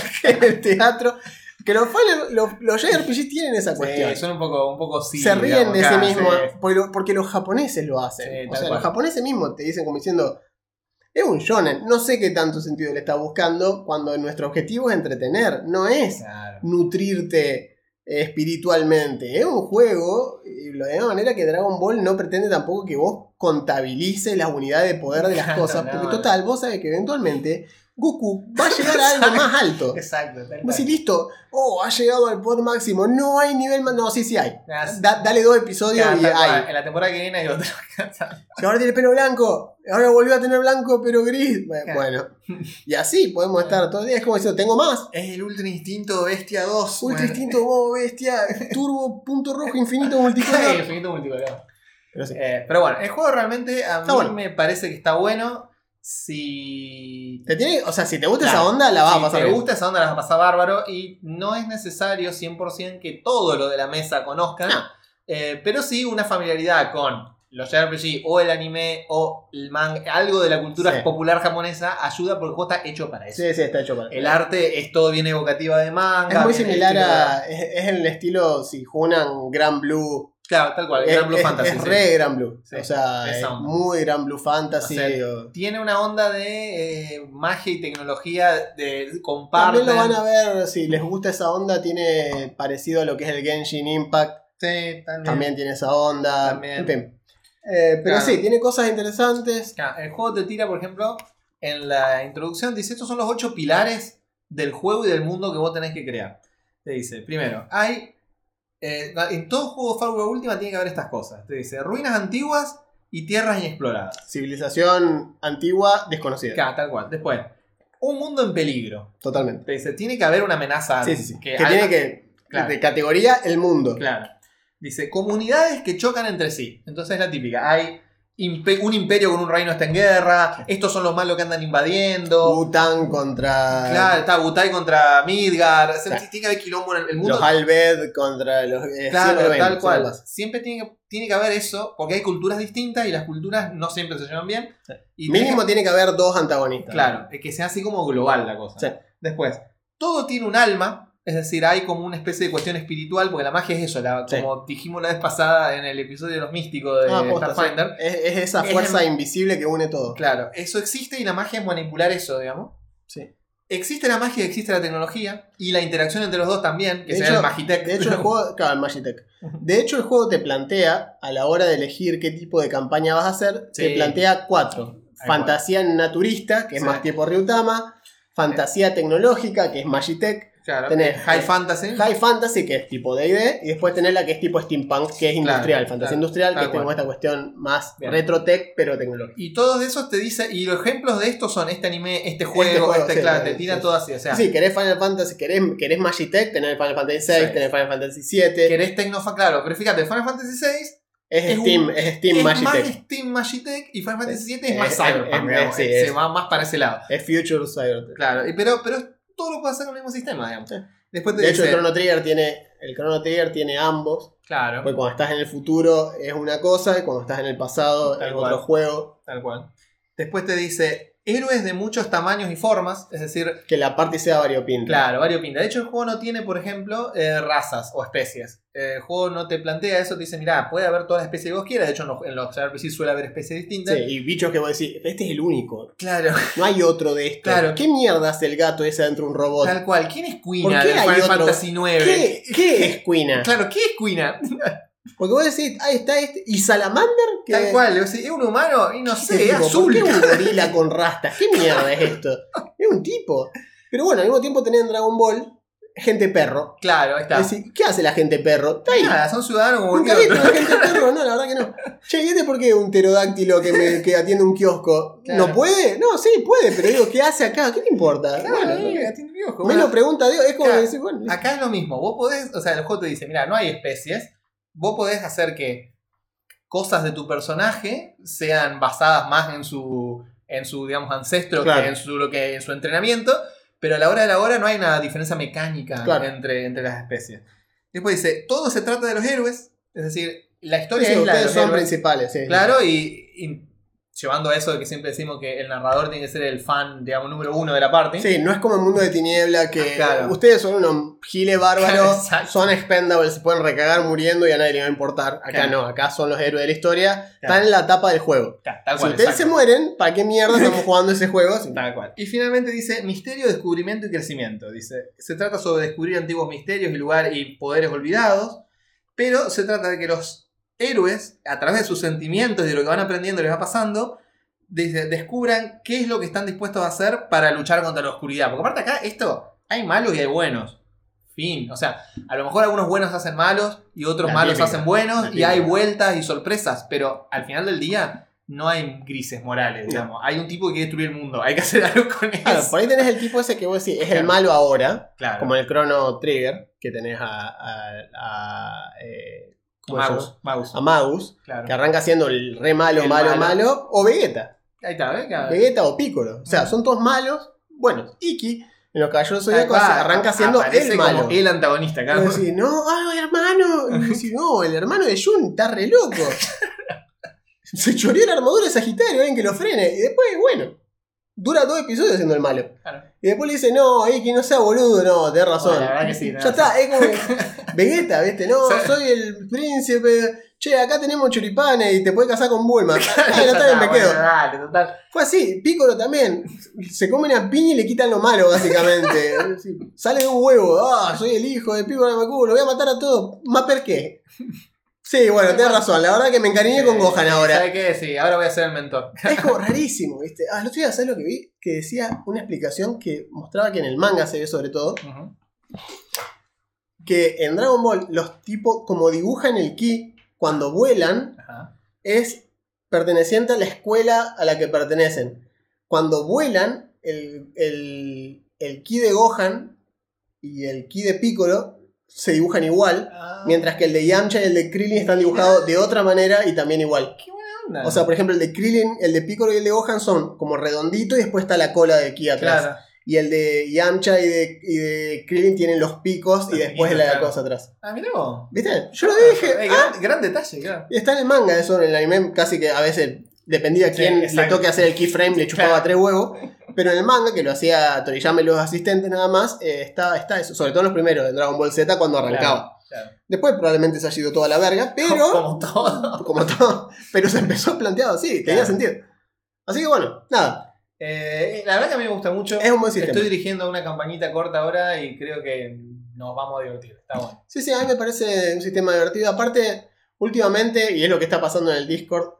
el teatro. Que los, los, los JRPG tienen esa cuestión. Sí, son un poco, un poco sí, Se ríen de sí mismo porque, lo- porque los japoneses lo hacen. Sí, o sea, cual. los japoneses mismos te dicen como diciendo, Es un shonen. No sé qué tanto sentido le está buscando cuando nuestro objetivo es entretener. No es Claro. nutrirte eh, espiritualmente. Es un juego. Y lo de la misma manera que Dragon Ball no pretende tampoco que vos contabilices las unidades de poder de las cosas. no. Porque total, vos sabés que eventualmente Goku va a llegar a algo más alto. Exacto. Vos decís, listo, oh, ha llegado al poder máximo, no hay nivel más. No, sí, sí hay. Ah, Da- dale dos episodios Claro, y tal hay. En la temporada que viene hay otro. Y ahora tiene pelo blanco, ahora volvió a tener blanco pero gris. Bueno, y así podemos estar todo el día. Es como diciendo, tengo más. es el Ultra Instinto Bestia 2. Ultra bueno. instinto, modo bestia, turbo, punto rojo, infinito, Sí, multicolor. infinito multicolor. Pero sí. Eh, pero bueno, el juego realmente a mí bueno. me parece que está bueno. Si Te tiene, o sea, si te gusta Claro. esa onda, la vas si a pasar te bien. gusta esa onda, la vas a pasar bárbaro. Y no es necesario 100% que todo lo de la mesa conozcan. No. eh, pero sí una familiaridad con los JRPG o el anime o el manga, algo de la cultura Sí. popular japonesa ayuda porque el juego está hecho para eso. Sí, sí, está hecho para El arte es todo bien evocativa de manga. Es muy similar a. Es, es en el estilo si juegan Gran Blue. Claro, tal cual, Es, Gran Blue es- Fantasy. es sí. re Gran Blue. Sí, o sea, es muy Gran Blue Fantasy. O sea, o- Tiene una onda de eh, magia y tecnología de comparten. También lo van a ver, si les gusta esa onda, tiene parecido a lo que es el Genshin Impact. Sí, también. También tiene esa onda. También. En fin. Eh, pero Claro. sí, tiene cosas interesantes. Claro, el juego te tira, por ejemplo, en la introducción, dice, estos son los ocho pilares del juego y del mundo que vos tenés que crear. Te dice, primero, hay... eh, en todo juego Firewall Última tiene que haber estas cosas. Te dice, ruinas antiguas y tierras inexploradas. Civilización antigua, desconocida. Claro, tal cual. Después, un mundo en peligro. Totalmente. Te dice, tiene que haber una amenaza. Sí, sí, sí. Que, tiene que. Claro. De categoría el mundo. Claro. Dice, comunidades que chocan entre sí. Entonces es la típica. Hay un imperio con un reino está en guerra. Estos son los malos que andan invadiendo. Bután contra. Claro, está Butai contra Midgar. O sea, Claro. Tiene que haber quilombo en el- mundo. Los Albed contra los. eh, claro, tal cual. Siempre tiene que, tiene que haber eso, porque hay culturas distintas y las culturas no siempre se llevan bien. Sí. Y Mínimo tiene que haber dos antagonistas. claro, es que sea así como global la cosa. Sí. Después, todo tiene un alma, es decir, hay como una especie de cuestión espiritual, porque la magia es eso, la- Sí. como dijimos la vez pasada en el episodio de los místicos de Ah. Starfinder. es, es esa Es fuerza invisible que une todo. Claro, eso existe y la magia es manipular eso, digamos. Sí. Existe la magia y existe la tecnología y la interacción entre los dos también, que De hecho- el Magitech. De hecho, el juego. Claro, el Magitech. De hecho, el juego te plantea, a la hora de elegir qué tipo de campaña vas a hacer, Sí. te plantea cuatro. Fantasía naturista, que es Sí. más tipo Ryutama. Fantasía tecnológica, que es Magitech. Claro, tenés, High Fantasy. High Fantasy, que es tipo D&D. Y después tenés la que es tipo Steampunk, que es industrial. Claro, fantasía claro, industrial, que es como esta cuestión más retrotech, pero tecnológica. Y todos esos te dice, y los ejemplos de estos son este anime, este juego, este, juego, sí, claro, te tira sí. todo así. O sea, sí, querés Final Fantasy, querés, querés Magitech, tenés Final Fantasy VI, Sí. tenés Final Fantasy VII. querés Tecnofa, claro, pero fíjate, Final Fantasy VI Es, es Steam, un- es Steam es Magitech. más Steam Magitech y Final Fantasy VII es, Es- más es- Cyberpunk, es- sí, se es- va más para ese lado. Es Future Cybertech. Claro, pero, pero todo lo puede hacer con el mismo sistema, digamos. Sí. Después te De hecho, el Chrono Trigger tiene. El Chrono Trigger tiene ambos. claro, Porque cuando estás en el futuro es una cosa y cuando estás en el pasado Tal es cual. otro juego. tal cual. Después te dice, héroes de muchos tamaños y formas, es decir, Que la parte sea variopinta. Claro, variopinta. De hecho, el juego no tiene, por ejemplo, eh, razas o especies. Eh, el juego no te plantea eso, te dice, mira, puede haber todas las especies que vos quieras. De hecho, en los, en los suele haber especies distintas. Sí, y bichos que vos decís, este es el único. Claro, No hay otro de estos. Claro. ¿Qué mierda hace el gato ese dentro de un robot? tal cual. ¿Quién es ¿Por Quina qué del hay Final otro? Fantasy IX? ¿Qué, qué es Quina? Claro, ¿qué es Quina? Porque vos decís, ahí está este. ¿Y Salamander? Que- Tal cual. o sea, ¿Es un humano? Y no ¿Qué sé, es azul. ¿Por qué un gorila con rastas? ¿Qué mierda es esto? Es un tipo. Pero bueno, al mismo tiempo tenés en Dragon Ball gente perro. Claro, ahí está. Es decir, ¿qué hace la gente perro? Está ahí. Nada, son ciudadanos como Nunca viste una gente perro, no, la verdad que no. Che, ¿y este por qué un pterodáctilo que, me, que atiende un kiosco? Claro. ¿No puede? No, sí, puede, pero digo, ¿qué hace acá? ¿Qué le importa? Claro, Bueno, eh, atiende un kiosco. me Bueno, lo pregunta Dios, es como Claro. decir, bueno. Acá es lo mismo, vos podés, o sea, el juego te dice, mira, no hay especies, vos podés hacer que cosas de tu personaje sean basadas más en su, en su digamos, ancestro Claro. que, en su, lo que en su entrenamiento, pero a la hora de la hora no hay una diferencia mecánica Claro. entre, entre las especies. Después dice, todo se trata de los héroes, es decir, la historia Sí, es la de los son héroes. principales, sí. Claro, y, y llevando a eso de que siempre decimos que el narrador tiene que ser el fan, digamos, número uno de la parte. Sí, no es como el mundo de tiniebla que Claro. ustedes son unos giles bárbaros, son expendables, se pueden recagar muriendo y a nadie le va a importar. Acá Claro. no, acá son los héroes de la historia, están en la tapa del juego. Si ustedes exacto. se mueren, ¿para qué mierda estamos jugando ese juego? Tal cual. Y finalmente dice misterio, descubrimiento y crecimiento. Dice, se trata sobre descubrir antiguos misterios y lugares y poderes olvidados, pero se trata de que los héroes, a través de sus sentimientos y de lo que van aprendiendo y les va pasando, descubran qué es lo que están dispuestos a hacer para luchar contra la oscuridad. Porque aparte acá, esto, hay malos y hay buenos. Fin. O sea, a lo mejor algunos buenos hacen malos y otros La malos típica, hacen buenos y hay vueltas y sorpresas, pero al final del día no hay grises morales, digamos. Hay un tipo que quiere destruir el mundo, hay que hacer algo con eso. Claro, por ahí tenés el tipo ese que vos decís, es el malo ahora, Claro. como el Chrono Trigger, que tenés a, a, a, eh, ¿cómo se Magus, llama? Magus, a Magus, claro. que arranca siendo el re malo, El malo, malo. malo, o Vegeta. Ahí está. Claro. Vegeta o Piccolo. O sea, son todos malos. Bueno, Iki, en los Caballeros Tal Zodíacos, cual, arranca siendo el como malo. el antagonista, claro. decís, no, ay, hermano. Y decís, no, el hermano de Jun está re loco. Se choreó la armadura de Sagitario, alguien que lo frene. Y después, bueno, dura dos episodios siendo el malo. Claro. Y después le dice, no, Iki, no sea boludo, no, tenés razón. Bueno, la verdad que sí, ya está, es como que Vegeta, ¿viste? No, soy el príncipe. Che, acá tenemos choripanes y te puedes casar con Bulma. Está bien, me quedo. bueno, dale, total. Fue así, Piccolo también. Se comen a piña y le quitan lo malo, básicamente. Sale de un huevo. Ah, soy el hijo de Piccolo Macu, lo voy a matar a todos. ¿Mapper qué? Sí, bueno, tenés razón. La verdad que me encariñé con Gohan ahora. ¿Sabes qué? Sí, ahora voy a ser el mentor. Es como rarísimo, ¿viste? Ah, el otro día, ¿sabes lo que vi? Que decía una explicación que mostraba que en el manga se ve sobre todo. Que en Dragon Ball los tipos, como dibujan el ki cuando vuelan, es perteneciente a la escuela a la que pertenecen. Cuando vuelan, el, el, el ki de Gohan y el ki de Piccolo se dibujan igual, Ah, mientras que el de Yamcha y el de Krillin están dibujados de otra manera y también igual. qué buena onda. O sea, por ejemplo, el de Krillin, el de Piccolo y el de Gohan son como redonditos y después está la cola de ki atrás. claro. Y el de Yamcha y de, y de Krillin tienen los picos y después la claro. cosa atrás. Ah, mirá vos. ¿Viste? Yo lo dije. Eh, ah, gran, gran detalle, claro. Está en el manga eso, en el anime casi que a veces dependía Sí, quién le toque hacer el keyframe, le chupaba Claro. tres huevos. Pero en el manga, que lo hacía Toriyama y los asistentes nada más, eh, está, está eso. Sobre todo en los primeros, en Dragon Ball Z cuando arrancaba. Claro, Después probablemente se ha ido toda la verga, pero... Como todo. como todo. Pero se empezó planteado así, tenía sentido. Así que bueno, nada. Eh, la verdad que a mí me gusta mucho. Es un buen sistema. Estoy dirigiendo una campañita corta ahora y creo que nos vamos a divertir. Está bueno. Sí, sí, a mí me parece un sistema divertido. Aparte, últimamente, y es lo que está pasando en el Discord,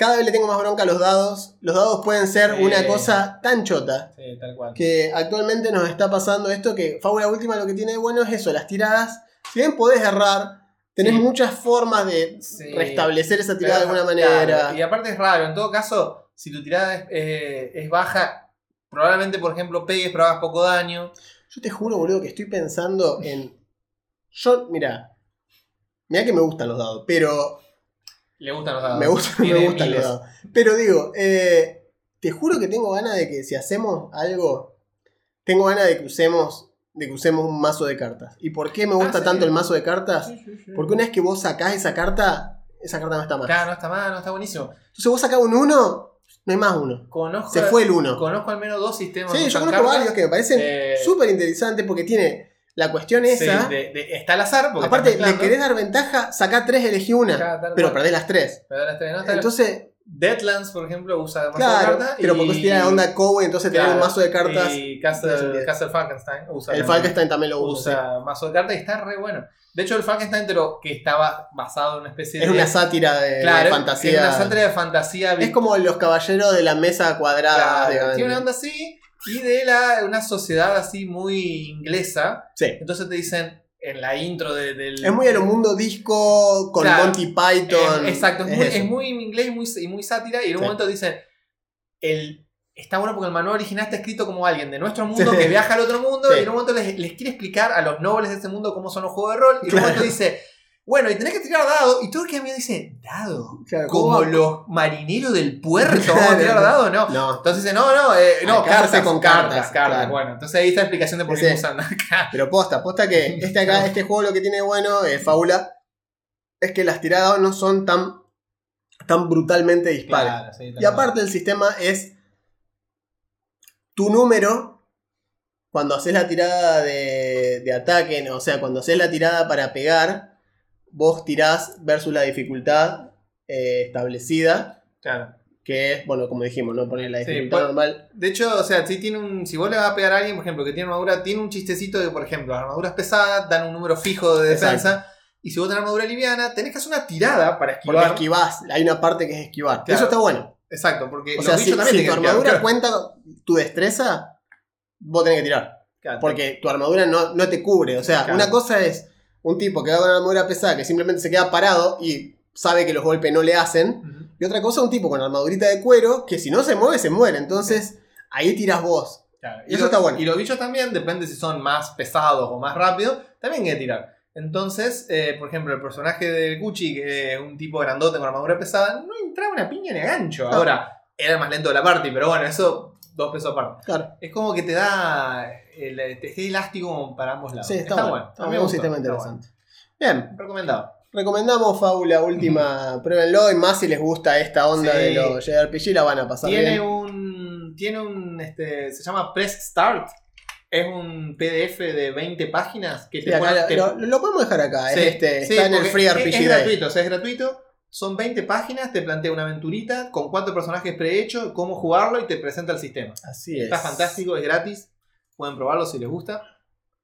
cada vez le tengo más bronca a los dados. Los dados pueden ser Sí. una cosa tan chota Sí, tal cual. que actualmente nos está pasando esto que Fábula Última lo que tiene de bueno es eso, las tiradas. Si bien podés errar, tenés Sí. muchas formas de restablecer esa tirada de alguna claro, manera. y aparte es raro. En todo caso, si tu tirada es, eh, es baja, probablemente, por ejemplo, pegues, pero hagas poco daño. Yo te juro, boludo, que estoy pensando en. Yo, mira. Mira que me gustan los dados, pero. Le gustan los dados. Me, gusta, me gustan los dados. Pero digo, eh, te juro que tengo ganas de que si hacemos algo. Tengo ganas de que usemos. De que usemos un mazo de cartas. ¿Y por qué me gusta Ah, sí. tanto el mazo de cartas? Sí, sí, sí. Porque una vez que vos sacás esa carta, esa carta no está más. Claro, no está mal, no está buenísimo. Entonces vos sacás un 1, no hay más uno. Conozco, Se fue el 1. Conozco al menos dos sistemas. Sí, yo conozco cartas. varios que me parecen Eh, súper interesantes porque tiene la cuestión Sí, de- de- está al azar. Porque Aparte, le querés dar ventaja, sacá tres, elegí una. Tal pero cual. perdés las tres. Pero las tres no está- Entonces, Deadlands, por ejemplo, usa mazo claro, de cartas. pero y- porque tiene la onda Cowboy, entonces Claro, tenés un mazo de cartas. Y tiene Castle. Castle Falkenstein usa. el. Falkenstein también lo usa. usa mazo de cartas y está re bueno. De hecho, el Falkenstein, pero que estaba basado en una especie sí. Es de. una sátira de, de claro, fantasía. Es una sátira de fantasía. Es como los caballeros de la mesa cuadrada. Claro, tiene una onda así y de la, una sociedad así muy inglesa. Sí. Entonces te dicen en la intro de- del. Es muy lo mundo disco con Claro. Monty Python. Exacto, es, muy, es muy inglés y muy, y muy sátira. Y en un Sí. momento dicen. El, está bueno porque el manual original está escrito como alguien de nuestro mundo Sí. que viaja al otro mundo Sí. y en un momento les, les quiere explicar a los nobles de ese mundo cómo son los juegos de rol. Y en un Claro. momento dice. Bueno, y tenés que tirar dado. Y todo el que a mí dice, ¿dado? Claro, ¿cómo Como los marineros del puerto. ¿Vamos a tirar dado? No. No, Entonces dice, no, no, eh, no, cartas, con cartas, cartas, cartas. claro. Bueno, entonces ahí está la explicación de por qué usan acá. pero posta, posta que este acá, este juego lo que tiene bueno, eh, Fábula, es que las tiradas no son tan están brutalmente dispares. Claro, sí, tal Y aparte el sistema es tu número cuando haces la tirada de, de ataque, o sea, cuando haces la tirada para pegar, vos tirás versus la dificultad eh, establecida. Claro. que es, bueno, como dijimos, no poner la dificultad pues- normal. De hecho, o sea, si tiene un. Si vos le vas a pegar a alguien, por ejemplo, que tiene armadura, tiene un chistecito de, por ejemplo, armaduras pesadas dan un número fijo de defensa. Y si vos tenés armadura liviana, tenés que hacer una tirada para Porque esquivar. esquivás, hay una parte que es esquivar. Claro. Eso está bueno. Exacto, porque O sea, si, si tu armadura cuenta tu destreza, vos tenés que tirar. Claro. Porque tu armadura no, no te cubre. O sea, una cosa es un tipo que va con una armadura pesada que simplemente se queda parado y sabe que los golpes no le hacen. Y otra cosa, un tipo con armadurita de cuero que si no se mueve, se muere. Entonces, ahí tiras vos. Claro, Eso lo- está bueno. Y los bichos también, depende si son más pesados o más rápidos, también hay que tirar. Entonces, eh, por ejemplo, el personaje del Gucci, que es un tipo grandote con armadura pesada, no entraba una piña ni a gancho. No. Ahora, era el más lento de la party, pero bueno, eso, dos pesos aparte. Claro. Es como que te da el, es elástico para ambos lados. Sí, está, bueno. Está mí me un sistema está interesante. Bien, bueno. Recomendado. recomendamos Fábula Última, pruébenlo. Y más si les gusta esta onda Sí. de los JRPG, la van a pasar Tiene bien. un. Tiene un. Este, se llama Press Start. Es un PDF de 20 páginas que Sí, te acá te- lo- lo podemos dejar acá. Sí, es este, está en el Free RPG Es, gratuito, o sea, es gratuito. Son 20 páginas, te plantea una aventurita con cuatro personajes prehechos, cómo jugarlo y te presenta el sistema. Así es. Está fantástico, es gratis. Pueden probarlo si les gusta.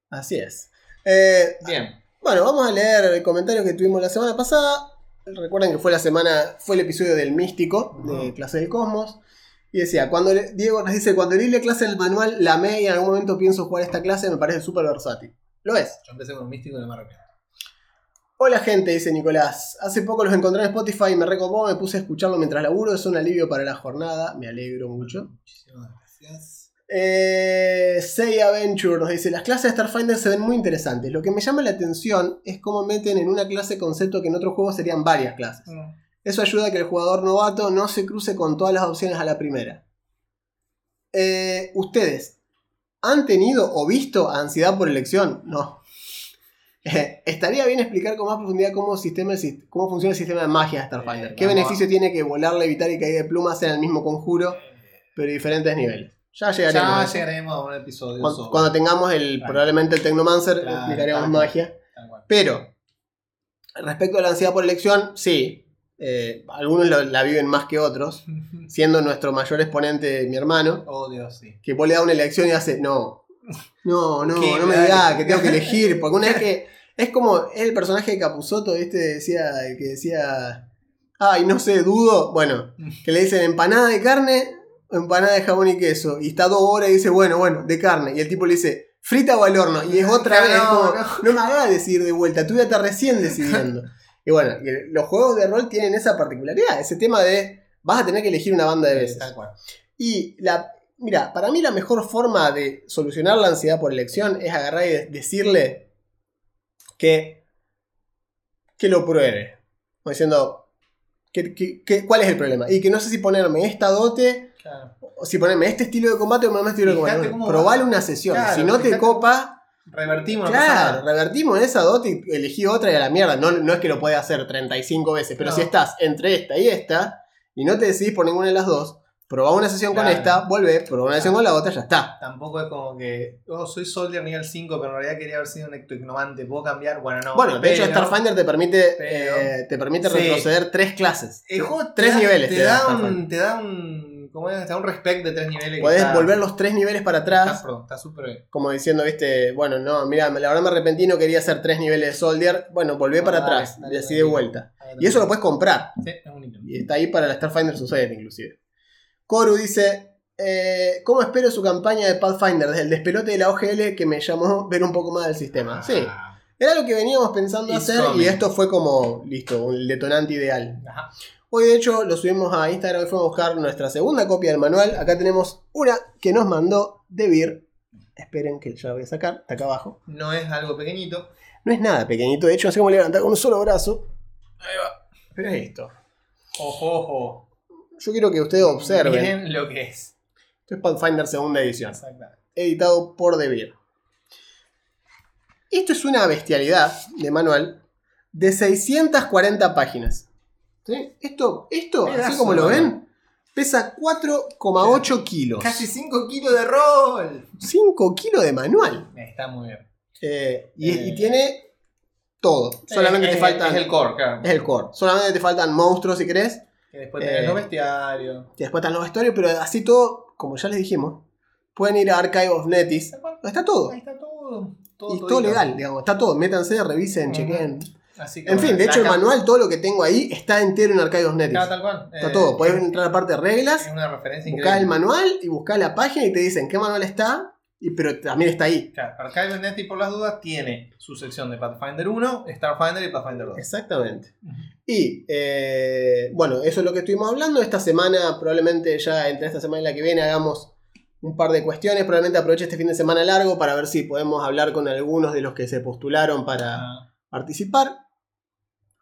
Así es. Eh, Bien. Bueno, vamos a leer el comentario que tuvimos la semana pasada. Recuerden que fue la semana, fue el episodio del místico de Ujú. clase del cosmos. Y decía, cuando le- Diego nos dice, cuando leí la clase del manual, la amé y en algún momento pienso jugar esta clase, me parece súper versátil. Lo es. Yo empecé con un místico y no me arrepiento. Hola gente, dice Nicolás. Hace poco los encontré en Spotify y me recopó, me puse a escucharlo mientras laburo, es un alivio para la jornada, me alegro mucho. Muchísimas gracias. Eh, Say Adventure nos dice, las clases de Starfinder se ven muy interesantes. Lo que me llama la atención es cómo meten en una clase concepto que en otros juegos serían varias clases. Eso ayuda a que el jugador novato no se cruce con todas las opciones a la primera. Eh, ¿Ustedes han tenido o visto ansiedad por elección? No. Estaría bien explicar con más profundidad cómo, sistema, cómo funciona el sistema de magia de Starfinder. Eh, ¿Qué beneficio tiene que volar, levitar y caer de plumas en el mismo conjuro, pero diferentes niveles? Ya llegaremos. a Ya llegaremos a un episodio Cuando, sobre- cuando tengamos el, Claro. probablemente el Tecnomancer, Claro, explicaremos magia. Pero, respecto a la ansiedad por elección, sí. eh, algunos lo- la viven más que otros. Siendo nuestro mayor exponente mi hermano, Oh, Dios, sí. que vos le das una elección y hace, no, no, no, no me digas que tengo que elegir. Porque una vez que. Es como es el personaje de Capuzoto, este decía, el que decía. Ay, no sé, dudo. Bueno, que le dicen empanada de carne o empanada de jamón y queso. Y está dos horas y dice, bueno, bueno, de carne. Y el tipo le dice, frita o al horno. Y es otra No, vez, es como, no. no me hagas decir de vuelta, tú ya estás recién decidiendo. y bueno, los juegos de rol tienen esa particularidad, ese tema de vas a tener que elegir una banda de veces. Tal cual. Y la, mira, para mí la mejor forma de solucionar la ansiedad por elección es agarrar y de- decirle que, que lo pruebe. Como diciendo, que, que- que- ¿cuál es el problema? Y que no sé si ponerme esta dote Claro. o si ponerme este estilo de combate o ponerme este estilo de combate. Probale una sesión. Claro, si no te copa, Revertimos, claro, revertimos esa dote y elegí otra y a la mierda. No, no es que lo puedas hacer 35 veces, pero No. si estás entre esta y esta y no te decidís por ninguna de las dos, probá una sesión con esta, volvé, probá una sesión con la otra, ya está. Tampoco es como que, oh, soy Soldier nivel 5, pero en realidad quería haber sido un ectoignomante. ¿Puedo cambiar? Bueno, no. bueno, de hecho Starfinder te permite, pero- eh, te permite Sí. retroceder tres clases. El juego tres da- niveles. Te, te da un, te da un. ¿Cómo es? Te da un respect de tres niveles. Podés está- volver los tres niveles para atrás. Está, súper bien. como diciendo, viste, bueno, no, mira, la verdad me arrepentí, no quería hacer tres niveles de Soldier. Bueno, volvé No, para dale, atrás, dale, decí de dale. vuelta. Y eso lo puedes comprar. Sí, es un ítem. Y está ahí para la Starfinder Society, inclusive. Koru dice: eh, ¿Cómo espero su campaña de Pathfinder? Desde el despelote de la OGL que me llamó ver un poco más del sistema. Sí, Ah, era lo que veníamos pensando hacer coming. y esto fue como, listo, el detonante ideal. Ajá. Hoy, de hecho, lo subimos a Instagram y fuimos a buscar nuestra segunda copia del manual. Acá tenemos una que nos mandó Debir. Esperen que ya la voy a sacar, está acá abajo. No es algo pequeñito. No es nada pequeñito, de hecho, no sé cómo levantar con un solo brazo. Ahí va. Pero es esto. Ojo, ojo. Yo quiero que ustedes observen. Miren lo que es. Esto es Pathfinder segunda edición. Editado por Debir. Esto es una bestialidad de manual de 640 páginas. ¿sí? Esto, esto así como lo ven, pesa 4,8 kilos. Casi 5 kilos de rol. 5 kilos de manual. Está muy bien. Eh, y, Eh. y tiene todo. Solamente Es- te faltan. Es el core, claro. es el core. Solamente te faltan monstruos si querés. Que después tenés Eh, los bestiarios. Y después están los vestuarios, pero así todo, como ya les dijimos, pueden ir a Archive of Netis. Está todo. Ahí está todo. todo Y todo legal, digamos. Está todo. Métanse, revisen, chequen. Así que En fin, de hecho, el manual, todo lo que tengo ahí, está entero en Archive of Netis. Claro, tal cual. Está Eh, todo. Podés es- entrar a la parte de reglas, Es una referencia buscás el manual y buscás la página y te dicen qué manual está, y, pero también está ahí. Claro, Archive Netty, por las dudas, tiene su sección de Pathfinder 1, Starfinder y Pathfinder 2. Exactamente. Y eh, bueno, eso es lo que estuvimos hablando. Esta semana, probablemente ya entre esta semana y la que viene, hagamos un par de cuestiones. Probablemente aproveche este fin de semana largo para ver si podemos hablar con algunos de los que se postularon para Ah, participar.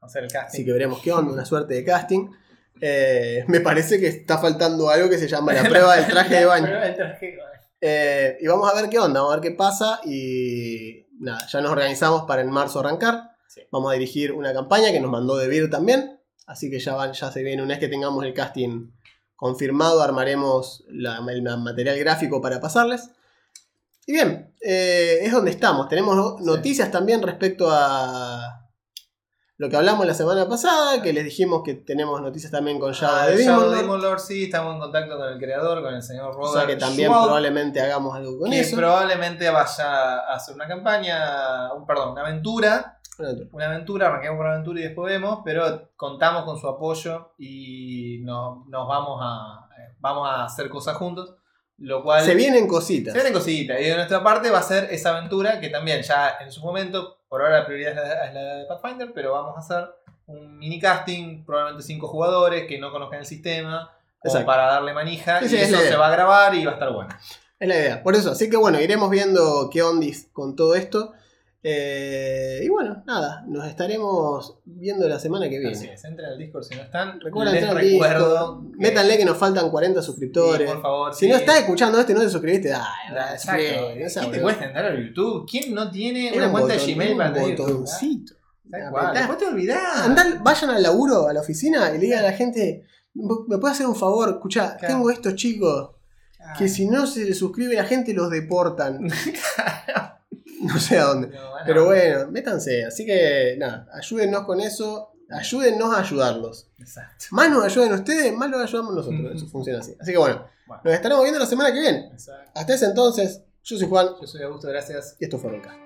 hacer el casting. Así que veremos qué onda, una suerte de casting. Eh, me parece que está faltando algo que se llama la prueba del traje de baño. Prueba del traje de baño. Eh, y vamos a ver qué onda, vamos a ver qué pasa. Y nada, ya nos organizamos para en marzo arrancar. Sí. Vamos a dirigir una campaña que nos mandó Debir también. Así que ya, van, ya se viene, una vez que tengamos el casting confirmado, armaremos la- el material gráfico para pasarles. Y bien, eh, es donde estamos. Tenemos Sí. noticias también respecto a lo que hablamos la semana pasada, que les dijimos que tenemos noticias también con Shadow Ah, de Demon Lord. Demon Lord, sí, estamos en contacto con el creador, con el señor O Robert. sea que también Schwab, probablemente hagamos algo con que eso. probablemente vaya a hacer una campaña, un, perdón, una aventura. Una aventura, arranquemos con una aventura y después vemos, pero contamos con su apoyo y no- nos vamos a, eh, vamos a hacer cosas juntos. Lo cual Se vienen cositas. Se vienen cositas. Y de nuestra parte va a ser esa aventura que también ya en su momento, por ahora la prioridad es la, es la de Pathfinder, pero vamos a hacer un mini casting, probablemente cinco jugadores que no conozcan el sistema, como para darle manija. Sí, y es eso se va a grabar y va a estar bueno. Es la idea. Por eso, así que bueno, iremos viendo qué ondis con todo esto. Eh, y bueno, nada, nos estaremos viendo la semana que viene. Así es, entren al Discord si no están. Recuerden entrar al. Discord. Métanle que nos faltan 40 suscriptores. Sí, por favor. si sí. no estás escuchando este y no te suscribiste, Exacto. suscríbete, no seas ¿Qué te boludo. cuesta entrar a YouTube? ¿Quién no tiene Era una un cuenta de Gmail para un tener botoncito. Apretá. Después te olvidás. Vayan al laburo, a la oficina y le digan a la gente, ¿me puede hacer un favor? Escucha, Claro. tengo estos chicos que si no se les suscribe la gente los deportan. no sé a dónde. No, bueno. Pero bueno, métanse. Así que nada, ayúdennos con eso. Ayúdennos a ayudarlos. Exacto. Más nos ayuden ustedes, más los ayudamos nosotros. Eso funciona así. Así que bueno, Bueno, nos estaremos viendo la semana que viene. exacto. Hasta ese entonces, yo soy Juan Yo soy Augusto, gracias. y esto fue Roncast.